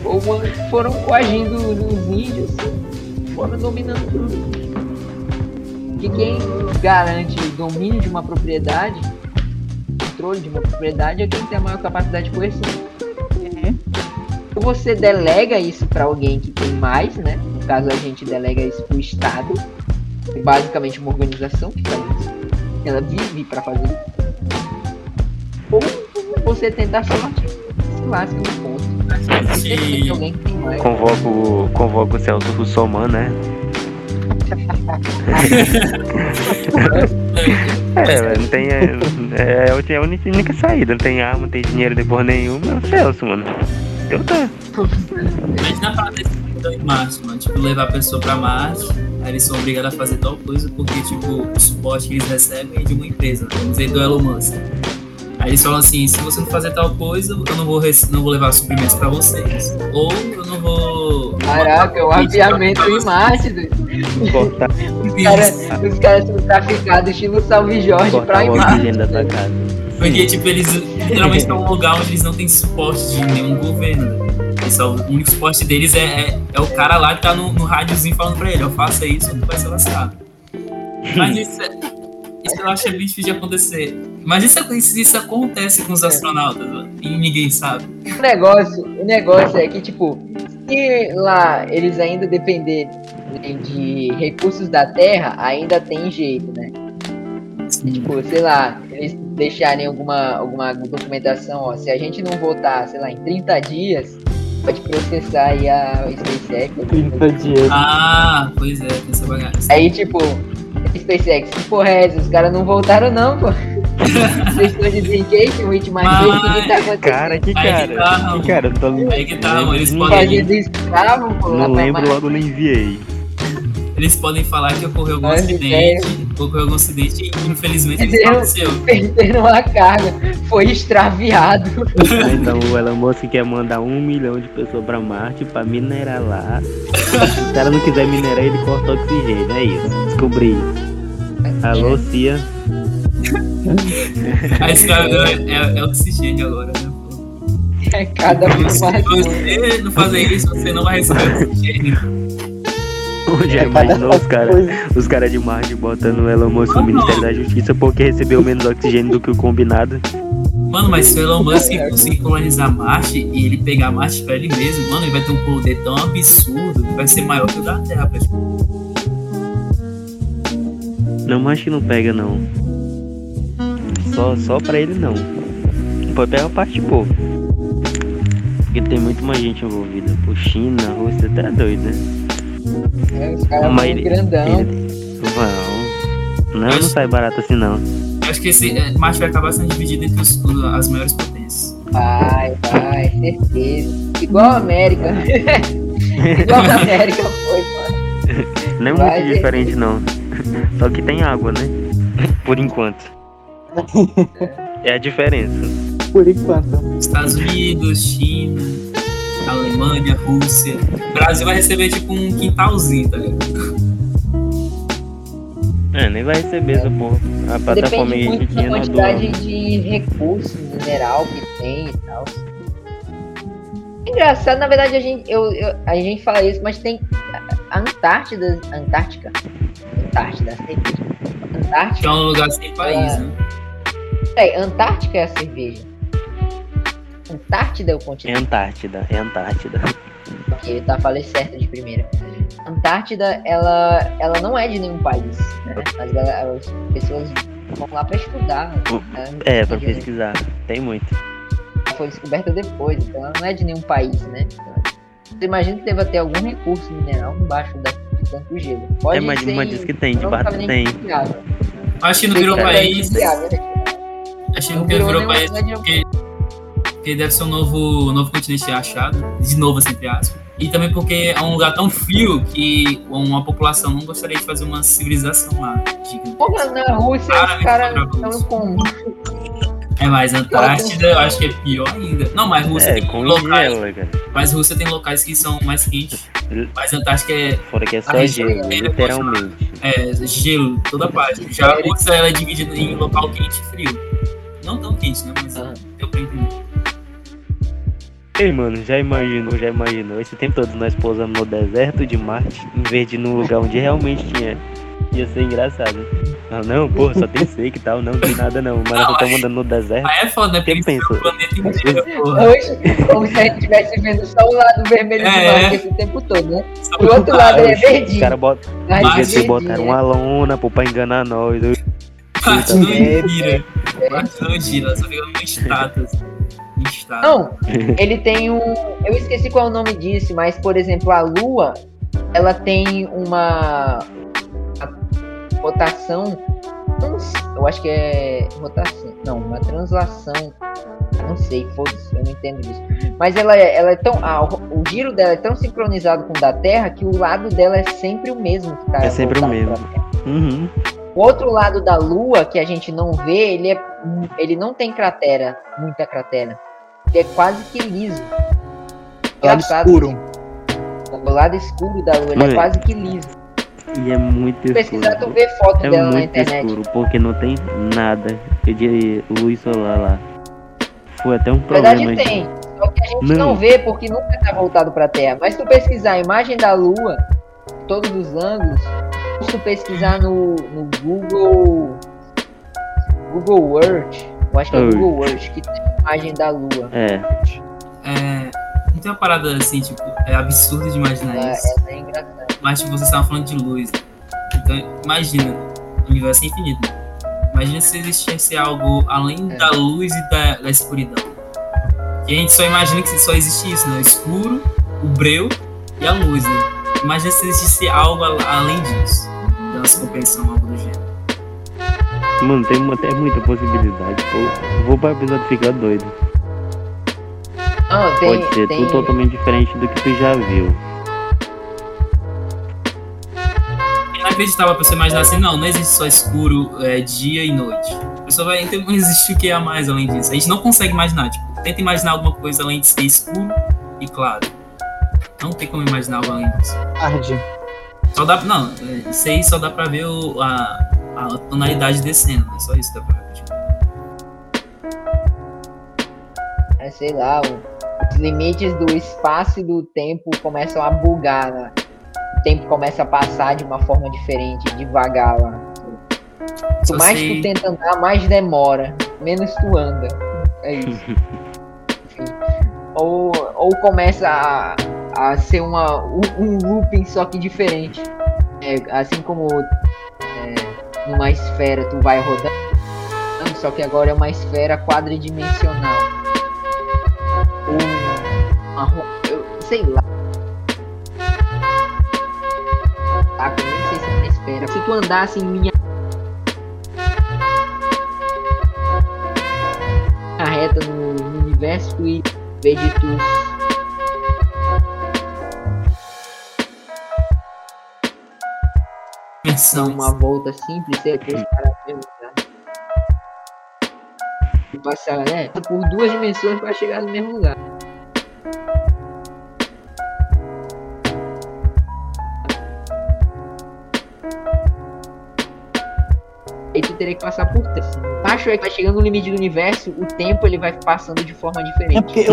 ou foram coagindo os índios, foram dominando tudo. Que quem garante o domínio de uma propriedade, controle de uma propriedade, é quem tem a maior capacidade de coerção. Ou você delega isso para alguém que tem mais, né? No caso a gente delega isso pro Estado, que é basicamente uma organização que faz isso. Ela vive para fazer isso. Ou você tentar sorte, se lasca no ponto. Mais. Convoco, convoco o Celso Russomano, né? <laughs> É, não tem. É, é, a única- a única, saída, não tem arma, não tem dinheiro de porra nenhuma, é o Celso, mano. Eu tô. Mas na parada desse então, em Marte, mano, tipo, levar a pessoa pra Marte, aí eles são obrigados a fazer tal coisa porque, tipo, o suporte que eles recebem é de uma empresa, vamos dizer, do Elon Musk. Aí eles falam assim, se você não fazer tal coisa, eu não vou, não vou levar suprimentos pra vocês. Ou eu não vou... Caraca, é um aviamento em Marte. doido. Cortar, Os caras os caras são traficados estilo Salve Jorge pra cortar o Marte. Porque, tipo, eles literalmente estão <laughs> num lugar onde eles não têm suporte de nenhum governo. só- o único suporte deles é, é, é o cara lá que tá no, no rádiozinho falando pra ele, ó, faça isso, tu vai ser lascado. Mas isso, é, isso eu acho bem difícil de acontecer. Mas isso, isso, isso acontece com os astronautas, né? e ninguém sabe. O negócio, o negócio é que, tipo, se lá eles ainda dependerem de recursos da Terra, ainda tem jeito, né? Tipo, sei lá, eles deixarem alguma, alguma documentação, ó, se a gente não votar, sei lá, em 30 dias, pode processar aí a SpaceX. 30 dias. Ah, pois é, tem essa bagaça. Aí, tipo, SpaceX, que porra é essa? Os caras não voltaram não, pô. <laughs> Vocês estão dizendo que esse ritmo aqui, o que que tá acontecendo? Cara, que cara? que tá, que cara? Não, tô, Aí que tá, eles não, podem- Fazendo escravo, pô. lá não pra lembro, logo não enviei. Eles podem falar que ocorreu algum Mas, acidente ocorreu algum acidente e infelizmente ele faleceu. Perderam a carga, foi extraviado. Então o Elon Musk quer mandar um milhão de pessoas pra Marte pra minerar lá. Se o cara não quiser minerar, ele corta o oxigênio. É isso. Descobri. Alô, Cia. A escravidão é, é, é oxigênio agora, né? É cada Se vez mais. você não fazer isso, você não vai receber oxigênio. Já É imaginou cada os caras os cara de Marte botando o Elon Musk no Ministério da Justiça porque recebeu menos oxigênio do que o combinado? Mano, mas se o Elon Musk conseguir colonizar Marte e ele pegar Marte pra ele mesmo, mano, ele vai ter um poder tão absurdo que vai ser maior que o da Terra, praticamente. Não, acho que não pega não. Só, só pra ele não. Pode pegar a parte de povo. Porque tem muito mais gente envolvida. Pô, China, Rússia, até doido, né? É, Os caras grandão. ele- Vão. Não, não sai barato assim não. Acho que esse é, Marte vai acabar sendo dividido entre os- as maiores potências. Vai, vai, certeza. Igual a América. <laughs> Igual a América foi, mano. Não é Vai, muito diferente não. Só que tem água, né? Por enquanto. <laughs> É a diferença. Por enquanto. Estados Unidos, China, Alemanha, Rússia. O Brasil vai receber tipo um quintalzinho, tá ligado? É, nem vai receber essa porra. A plataforma Depende muito da quantidade doa. de recurso mineral que tem e tal. Engraçado, na verdade, a gente, eu, eu- a gente fala isso, mas tem a Antártida, Antártica, Antártida, a cerveja. Que Antártica, é um lugar sem país, É. né? peraí, Antártica é a cerveja. Antártida é o É continente. Antártida, é Antártida. porque tá falei certo de primeira. Antártida, ela, ela não é de nenhum país, né? As, as pessoas vão lá pra estudar. né? É, pra Entende? pesquisar. Tem muito. foi descoberta depois, então ela não é de nenhum país, né? Então, Você imagina que deve ter algum recurso mineral embaixo da, de tanto gelo. Pode É, mas, ser mas diz que tem, de nem tem. Acho que não virou país. né? Acho que Não virou país porque deve ser um novo, novo continente achado. De novo, assim, entre aspas. E também porque é um lugar tão frio que uma população não gostaria de fazer uma civilização lá. Porra, na Rússia os caras estão com. É, mas Antártida eu acho que é pior ainda. Não, mas Rússia É, tem locais. gelo, cara. Mas Rússia tem locais que são mais quentes. Mas Antártica é, Fora que é só gelo, é literalmente. é gelo, toda parte. Já a Rússia ela é dividida em local quente e frio. Não tão quente, né? Mas Ah. deu pra entender. Ei, mano, já imaginou, já imaginou? Esse tempo todo nós pousamos no deserto de Marte, em vez de num lugar onde realmente tinha. Ia ser engraçado. Ah, não, porra, só tem seca e tal, não tem nada não. Mas nós Não, estamos andando no deserto. Aí é foda, né? Porque pensa? o planeta inteiro, porra. Hoje, como se a gente estivesse vendo só o lado vermelho do É. Marte esse tempo todo, né? Só O outro lado é Os verdinho. caras Devia ter verdinho, botado né? uma lona pô, pra enganar nós. Parte não gira. Parte não gira, só fica no status. Não, <laughs> ele tem um. Eu esqueci qual é o nome disso, mas, por exemplo, a Lua, ela tem uma. uma rotação. Eu acho que é. Rotação. Não, uma translação. Não sei, foda-se, eu não entendo disso. Mas ela é, ela é tão. ah, o, giro dela é tão sincronizado com o da Terra que o lado dela é sempre o mesmo que tá É sempre o mesmo. Uhum. O outro lado da Lua, que a gente não vê, ele, é, ele não tem cratera, muita cratera. Ele é quase que liso. Lado Engraçado escuro. O lado escuro da Lua, Mano, é quase que liso. E é muito Se pesquisar, tu escuro. vê foto É dela na muito internet. escuro, porque não tem nada de luz solar lá. Foi até um Na verdade problema. de- tem, só que a gente Não. não, vê porque nunca tá voltado pra Terra. Mas se tu pesquisar a imagem da Lua, todos os ângulos, se tu pesquisar no, no Google. Google Earth, eu acho que é o. Google Earth, que tem a imagem da Lua. É, É, não tem uma parada assim, tipo, é absurdo de imaginar É, isso. essa é engraçada. Mas tipo, vocês estavam falando de luz. né? Então, imagina, o universo é infinito. né? Imagina se existisse algo além É. da luz e da, da escuridão. E a gente só imagina que só existe isso, né? O escuro, o breu e a luz, né? Imagina se existisse algo além disso. Da nossa compreensão, algo do gênero. Mano, tem uma- tem muita possibilidade. Pô, eu vou para episódio ficar doido. Não, tem, Pode ser tem, tudo totalmente diferente do que tu já viu. E na inacreditável a pessoa imaginar assim, não, não existe só escuro, é, dia e noite. A pessoa vai, então <laughs> não existe o que a mais além disso. A gente não consegue imaginar, tipo, tenta imaginar alguma coisa além de ser escuro e claro. Não tem como imaginar algo além disso. Tarde. Só dá, não, é, isso aí só dá pra ver o, a, a tonalidade descendo, né? Só isso dá pra ver. Tipo. É, sei lá, os limites do espaço e do tempo começam a bugar, né? O tempo começa a passar de uma forma diferente, devagar lá. Quanto Só mais sei- tu tenta andar, mais demora. Menos tu anda. É isso. Enfim. <laughs> Ou, ou começa a, a ser uma, um, um looping só que diferente. É, assim como é, numa esfera tu vai rodando, só que agora é uma esfera quadridimensional. Ou uma, eu sei lá. Tá, eu nem sei se é uma esfera. Se tu andasse em linha reta no, universo ia ver de tu Pensão. uma volta simples, depois parar no mesmo lugar. E passar, né? Por duas dimensões para chegar no mesmo lugar. Aí tu teria que passar por três. Acho é que vai chegando no limite do universo, o tempo ele vai passando de forma É diferente. porque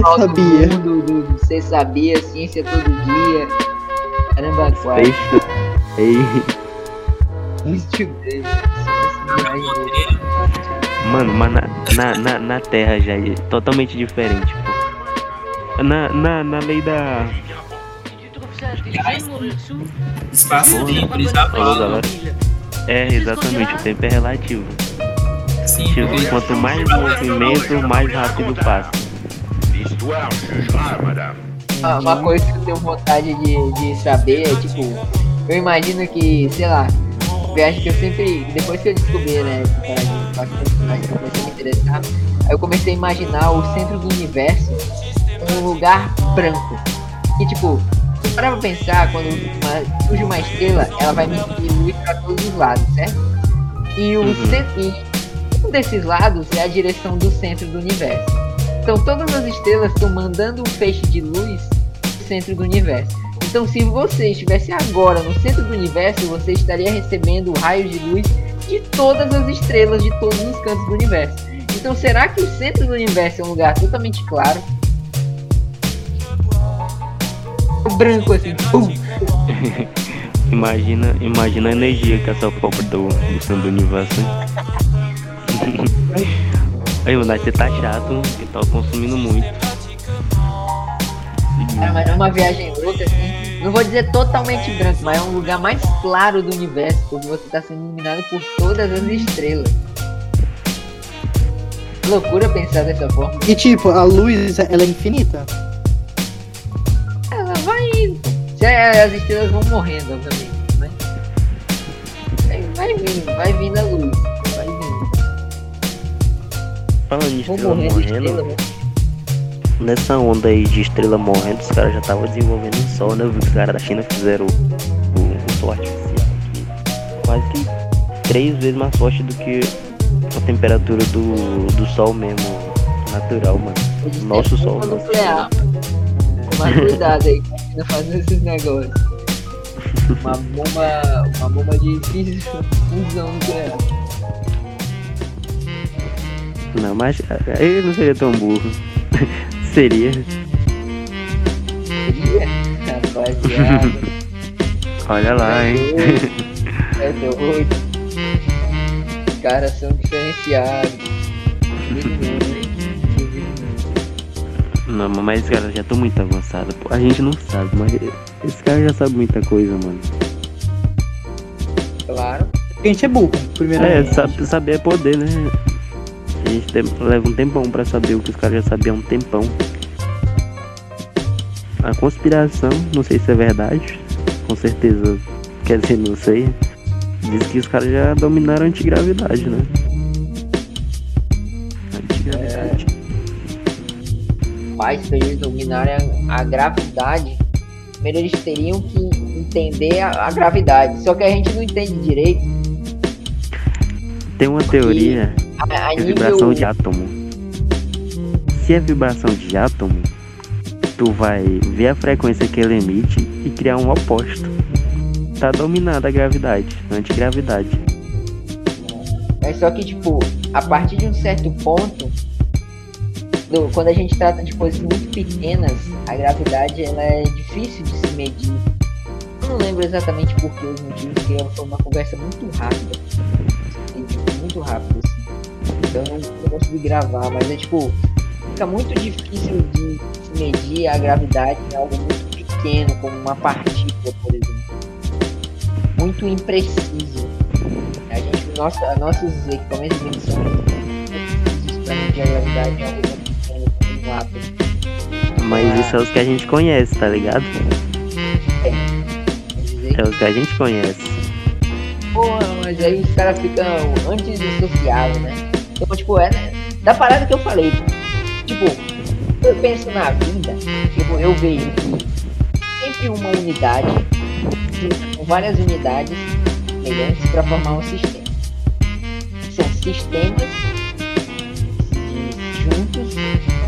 Você sabia? mundo, do- do Você sabia, ciência todo dia. Caramba, quase. Ei, mano, mas na, na, na, na Terra já é totalmente diferente, pô. Na, na, na lei da. espaço tempo, eles já galera. É, exatamente, o tempo é relativo. Assim, Tipo, quanto mais movimento, mais rápido passa. L'histoire jugera, madame. Ah, Uma coisa que eu tenho vontade de, de saber é, tipo, eu imagino que, sei lá, viagem que eu sempre, depois que eu descobri, né, que eu comecei a me interessar, eu comecei a imaginar o centro do universo um lugar branco. E, tipo, se parar pra pensar, quando uma- surge uma estrela, ela vai emitir luz pra todos os lados, certo? E o Uhum. centro, e um desses lados é a direção do centro do universo. Então todas as estrelas estão mandando um feixe de luz pro centro do universo. Então se você estivesse agora no centro do universo, você estaria recebendo raios de luz de todas as estrelas de todos os cantos do universo. Então será que o centro do universo é um lugar totalmente claro? Branco assim, pum! <laughs> Imagina, imagina a energia que essa foca do, do centro do universo. <laughs> Aí, mano, você tá chato, que tá consumindo muito. Cara, mas é uma viagem louca assim. Não vou dizer totalmente branco, mas é um lugar mais claro do universo, porque você está sendo iluminado por todas as estrelas. Loucura pensar dessa forma. E tipo, a luz, ela é infinita. Ela vai indo. Se as estrelas vão morrendo, obviamente, né? Vai, vai vindo, vai vindo a luz. Falando em estrela morrendo né? nessa onda aí de estrela morrendo, os caras já estavam desenvolvendo um sol, né? Eu vi que os caras da China fizeram o, o, o sol artificial aqui. Quase que três vezes mais forte do que a temperatura do, do sol mesmo natural, mano. Nosso sol, nosso nuclear. Toma cuidado aí, China fazendo esses negócios. <laughs> Uma bomba. Uma bomba de fusão nuclear. Não, mas eh, ele não seria tão burro. <laughs> seria. Seria? Rapaziada. Olha lá, hein? É doido. Os caras são diferenciados. Não, mas esses caras já estão muito avançados. A gente não sabe, mas esses caras já sabem muita coisa, mano. Claro. A gente é burro, É, primeiramente. sabe, saber é poder, né? Gente leva um tempão pra saber o que os caras já sabiam há um tempão. A conspiração, não sei se é verdade, com certeza, quer dizer, não sei. Diz que os caras já dominaram a antigravidade, né? Antigravidade. Pais, pra eles dominarem a, a gravidade, primeiro eles teriam que entender a, a gravidade. Só que a gente não entende direito. Tem uma teoria A, a é vibração nível. de átomo. Se é vibração de átomo, tu vai ver a frequência que ele emite e criar um oposto. Tá dominada a gravidade, a antigravidade. É só que, tipo, a partir de um certo ponto, do- quando a gente trata de coisas muito pequenas, a gravidade ela é difícil de se medir. Eu não lembro exatamente por que os motivos, porque foi uma conversa muito rápida. Muito rápida, eu não, não consegui gravar, mas é tipo, fica muito difícil de medir a gravidade em algo muito pequeno, como uma partícula, por exemplo. Muito impreciso. A gente, nossa, nossos equipamentos de medição para medir a gravidade é algo muito pequeno, como um átomo. Mas isso é os que a gente conhece, tá ligado? Dizer É os que a gente conhece. Porra, mas aí os caras ficam antissociáveis, né? Então, tipo, é da parada que eu falei. Tipo, eu penso na vida, tipo, eu vejo sempre uma unidade com várias unidades semelhantes para formar um sistema. São sistemas juntos,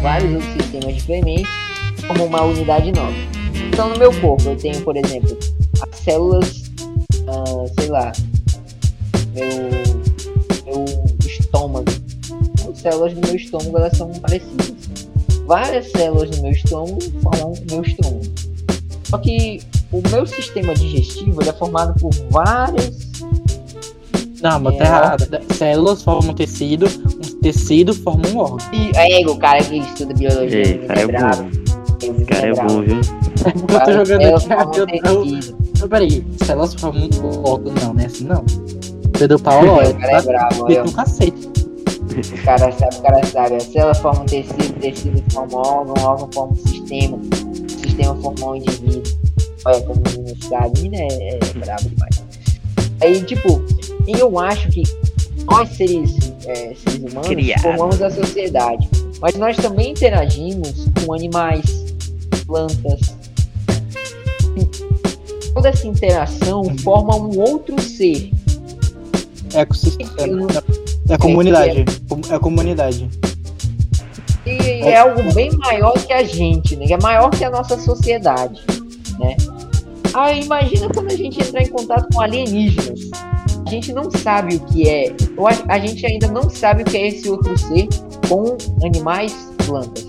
vários outros sistemas diferentes, como uma unidade nova. Então, no meu corpo, eu tenho, por exemplo, as células ah, sei lá, meu, meu estômago. As células do meu estômago elas são parecidas. Várias células do meu estômago formam o meu estômago. Só que o meu sistema digestivo ele é formado por várias. Não, mas tá É. errado. Células formam tecido, um tecido forma um órgão. E aí, o cara que estuda biologia, Ei, cara é bravo, bom. ele Esse cara é bravo. bom, viu? Eu tô jogando aqui. Eu, eu, tecido. eu, peraí, células formam um órgão. Não, não é assim não. Pedro Paulo, <laughs> O olha, cara é tá bravo, olha. um cacete. O cara sabe, o cara sabe. A célula forma um tecido, tecido forma um órgão, órgão forma um sistema, sistema forma um indivíduo. Olha como o menino sabe, menino é, é brabo demais. Aí, tipo, eu acho que nós seres, é, seres humanos Criado. formamos a sociedade. Mas nós também interagimos com animais, plantas. Toda essa interação forma um outro ser. Ecossistema. Eu É a comunidade. É a comunidade. E é algo bem maior que a gente, né? É maior que a nossa sociedade, né? Ah, imagina quando a gente entrar em contato com alienígenas. A gente não sabe o que é. Acho- A gente ainda não sabe o que é esse outro ser com animais, plantas.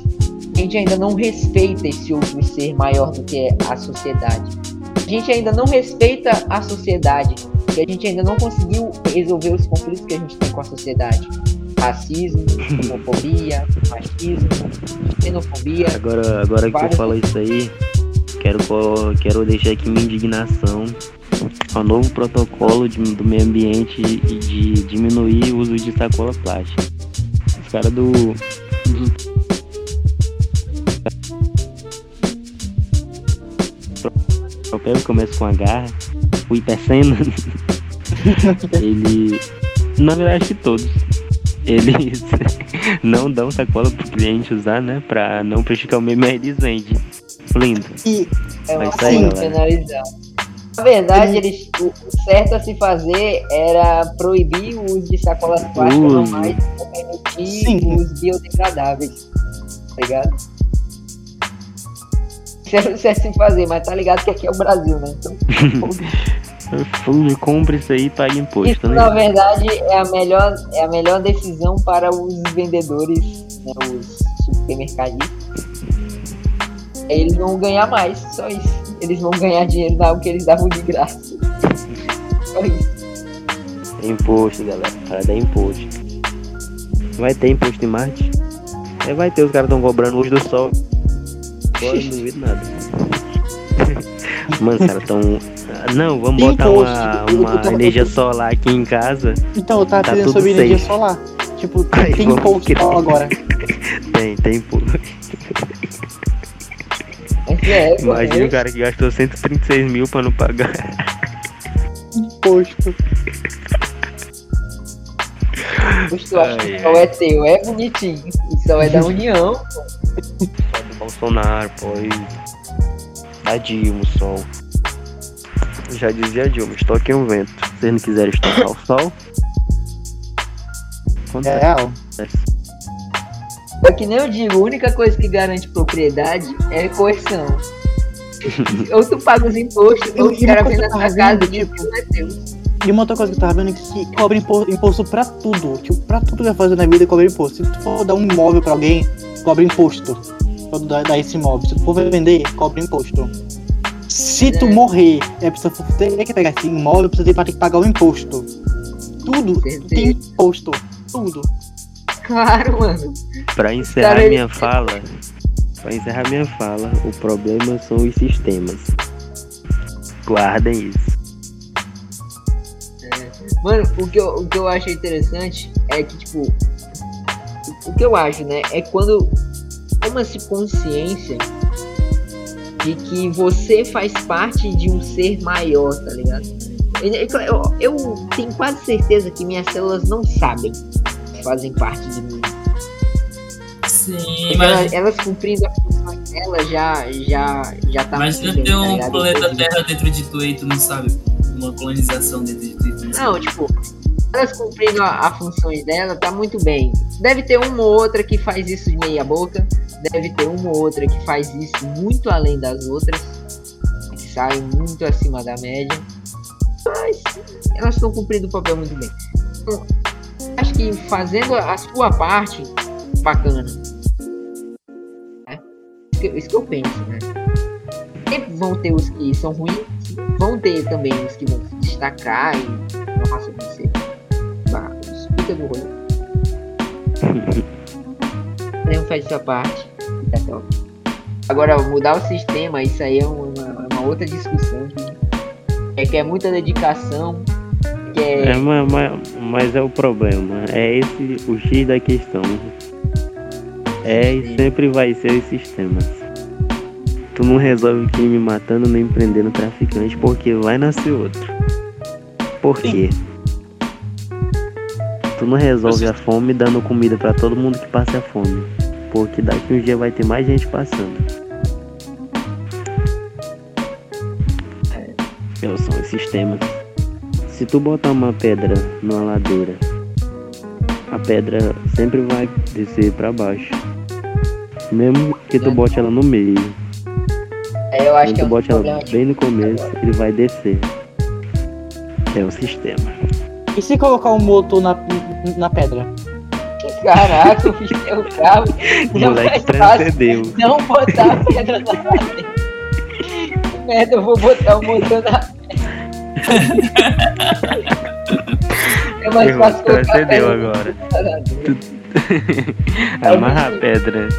A gente ainda não respeita esse outro ser maior do que é a sociedade. A gente ainda não respeita a sociedade. Porque a gente ainda não conseguiu resolver os conflitos que a gente tem com a sociedade. Racismo, homofobia, machismo, xenofobia. Agora, agora que Vários- fala isso aí, quero, quero deixar aqui minha indignação ao novo protocolo de- do meio ambiente e de diminuir o uso de sacola plástica. Os caras do, do papel começa com H, o Hipercena, <laughs> ele, na verdade acho que todos, eles <laughs> não dão sacola pro cliente usar, né, pra não prejudicar o meio, mas eles vendem. Lindo. E É Mas uma tá penalizada. Na verdade, eles, o certo a se fazer era proibir o uso de sacolas plásticas, não Uso. mais permitir Sim. os biodegradáveis. Tá ligado? Isso o certo a se fazer, mas tá ligado que aqui é o Brasil, né? Então, <laughs> Full, compra isso aí e paga imposto, isso né? na verdade é a melhor, é a melhor decisão para os vendedores, né, os supermercadistas. Eles vão ganhar mais, só isso. Eles vão ganhar dinheiro da algo que eles davam de graça. Só isso. É imposto, galera. Para dar imposto. Vai ter imposto em Marte? É, vai ter, os caras estão cobrando luz do sol. Eu não duvido nada. <laughs> Mano, os caras tão. Não, vamos Tem botar post, uma, eu- eu uma tava- energia solar aqui em casa. Então, eu tava Tá pensando sobre energia safe. solar. Tipo, Ai, tem post sol agora. <laughs> Tem, tem. Mas é, Imagina é, o cara que gastou 136 mil pra não pagar. Posto. Poxa, eu acho que Ai, o sol é teu, é bonitinho. O sol é da União. <laughs> Só do Bolsonaro, pô. E da Dilma, o sol. Já dizia a Dilma, estoquem um vento. Se vocês não quiserem estocar o sol. É Acontece. real. É que nem eu digo, a única coisa que garante propriedade é coerção. <laughs> ou tu paga os impostos, ou os E uma caras coisa vendem que a eu tua casa e tipo, não é teu. E uma outra coisa que eu tava vendo é que cobra impo- imposto pra tudo. Tipo, pra tudo que vai fazer na vida, cobra imposto. Se tu for dar um imóvel pra alguém, cobra imposto. Pra tu dar, dar esse imóvel. Se tu for vender, cobra imposto. Se tu É. morrer, é preciso ter que pegar esse imóvel, precisa ter que pagar o imposto. Tudo tem imposto. Tudo. Claro, mano. Pra encerrar Cara, minha fala, pra encerrar minha fala, o problema são os sistemas. Guardem isso. Mano, o que, eu, o que eu acho interessante é que, tipo, o que eu acho, né, é quando toma-se consciência de que você faz parte de um ser maior, tá ligado? Eu, eu- tenho quase certeza que minhas células não sabem que fazem parte de mim. Sim, Elas, mas elas cumprindo a função dela já, já, já tá imagina ter tá um ligado? planeta. Terra dentro de tu e tu não sabe. Uma colonização dentro de tu e tu não sabe. Não, tipo, elas cumprindo a, a dela, tá muito bem. Deve ter uma ou outra que faz isso de meia boca. Deve ter uma ou outra que faz isso muito além das outras. Que sai muito acima da média. Mas elas estão cumprindo o papel muito bem. Então, acho que fazendo a sua parte, bacana. É isso que- eu penso, né? Vão ter os que são ruins, vão ter também os que vão se destacar e nossa, você do rolê. <laughs> Um faz sua parte tá top. Agora, mudar o sistema, isso aí é uma, uma outra discussão. que- É que é muita dedicação, é, É, mas, mas, é o problema. É esse o X da questão. É e sempre vai ser os sistemas. Tu não resolve o crime matando nem prendendo traficante porque vai nascer outro. Por quê? Tu não resolve a fome dando comida pra todo mundo que passa fome. Porque daqui um dia vai ter mais gente passando. É, são os sistemas. Se tu botar uma pedra numa ladeira, a pedra sempre vai descer pra baixo. Mesmo que tu bote ela no meio, é, eu acho quando que é tu um bote ela bem no começo, ele vai descer. É o sistema. E se colocar um motor na, na pedra? Caraca, o o carro. O Não moleque transcendeu. não botar a pedra na merda, eu vou botar o motor na É mais Errou, fácil transcendeu pedra agora. <laughs> Amarra a pedra.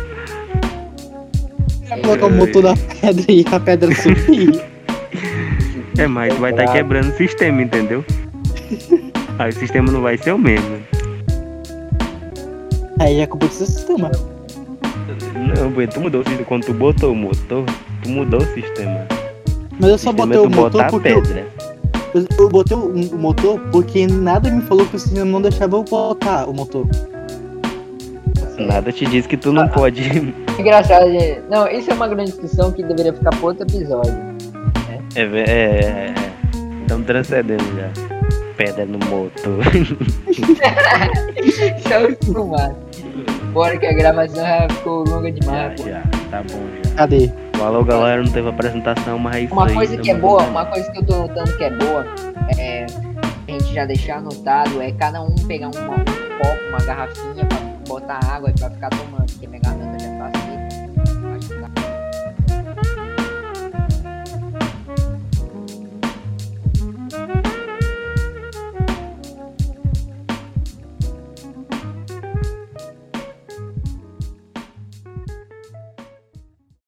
Colocar o motor na pedra e a pedra subir. É, mas tu vai estar quebrando o sistema, entendeu? Aí o sistema não vai ser o mesmo. Aí é culpa do sistema. Não, porque tu mudou o sistema. Quando tu botou o motor, tu mudou o sistema. Mas eu só sistema botei é o motor porque eu, pedra. eu- eu botei o, o motor porque nada me falou que o sistema não deixava eu botar o motor. Nada te diz que tu não pode. Engraçado, gente. Não, isso é uma grande discussão que deveria ficar para outro episódio. É, ve- é, estamos transcendendo já. Pedra no motor. Isso <laughs> é o fumado. Bora que a gravação já ficou longa já, demais. pô. já, tá bom já. Cadê? Falou galera, não teve apresentação, mas é isso Uma aí, coisa que é boa, uma coisa que eu tô notando que é boa, é a gente já deixar anotado, é cada um pegar uma- um copo, uma garrafinha pra botar água e pra ficar tomando, porque minha garganta já tá seca.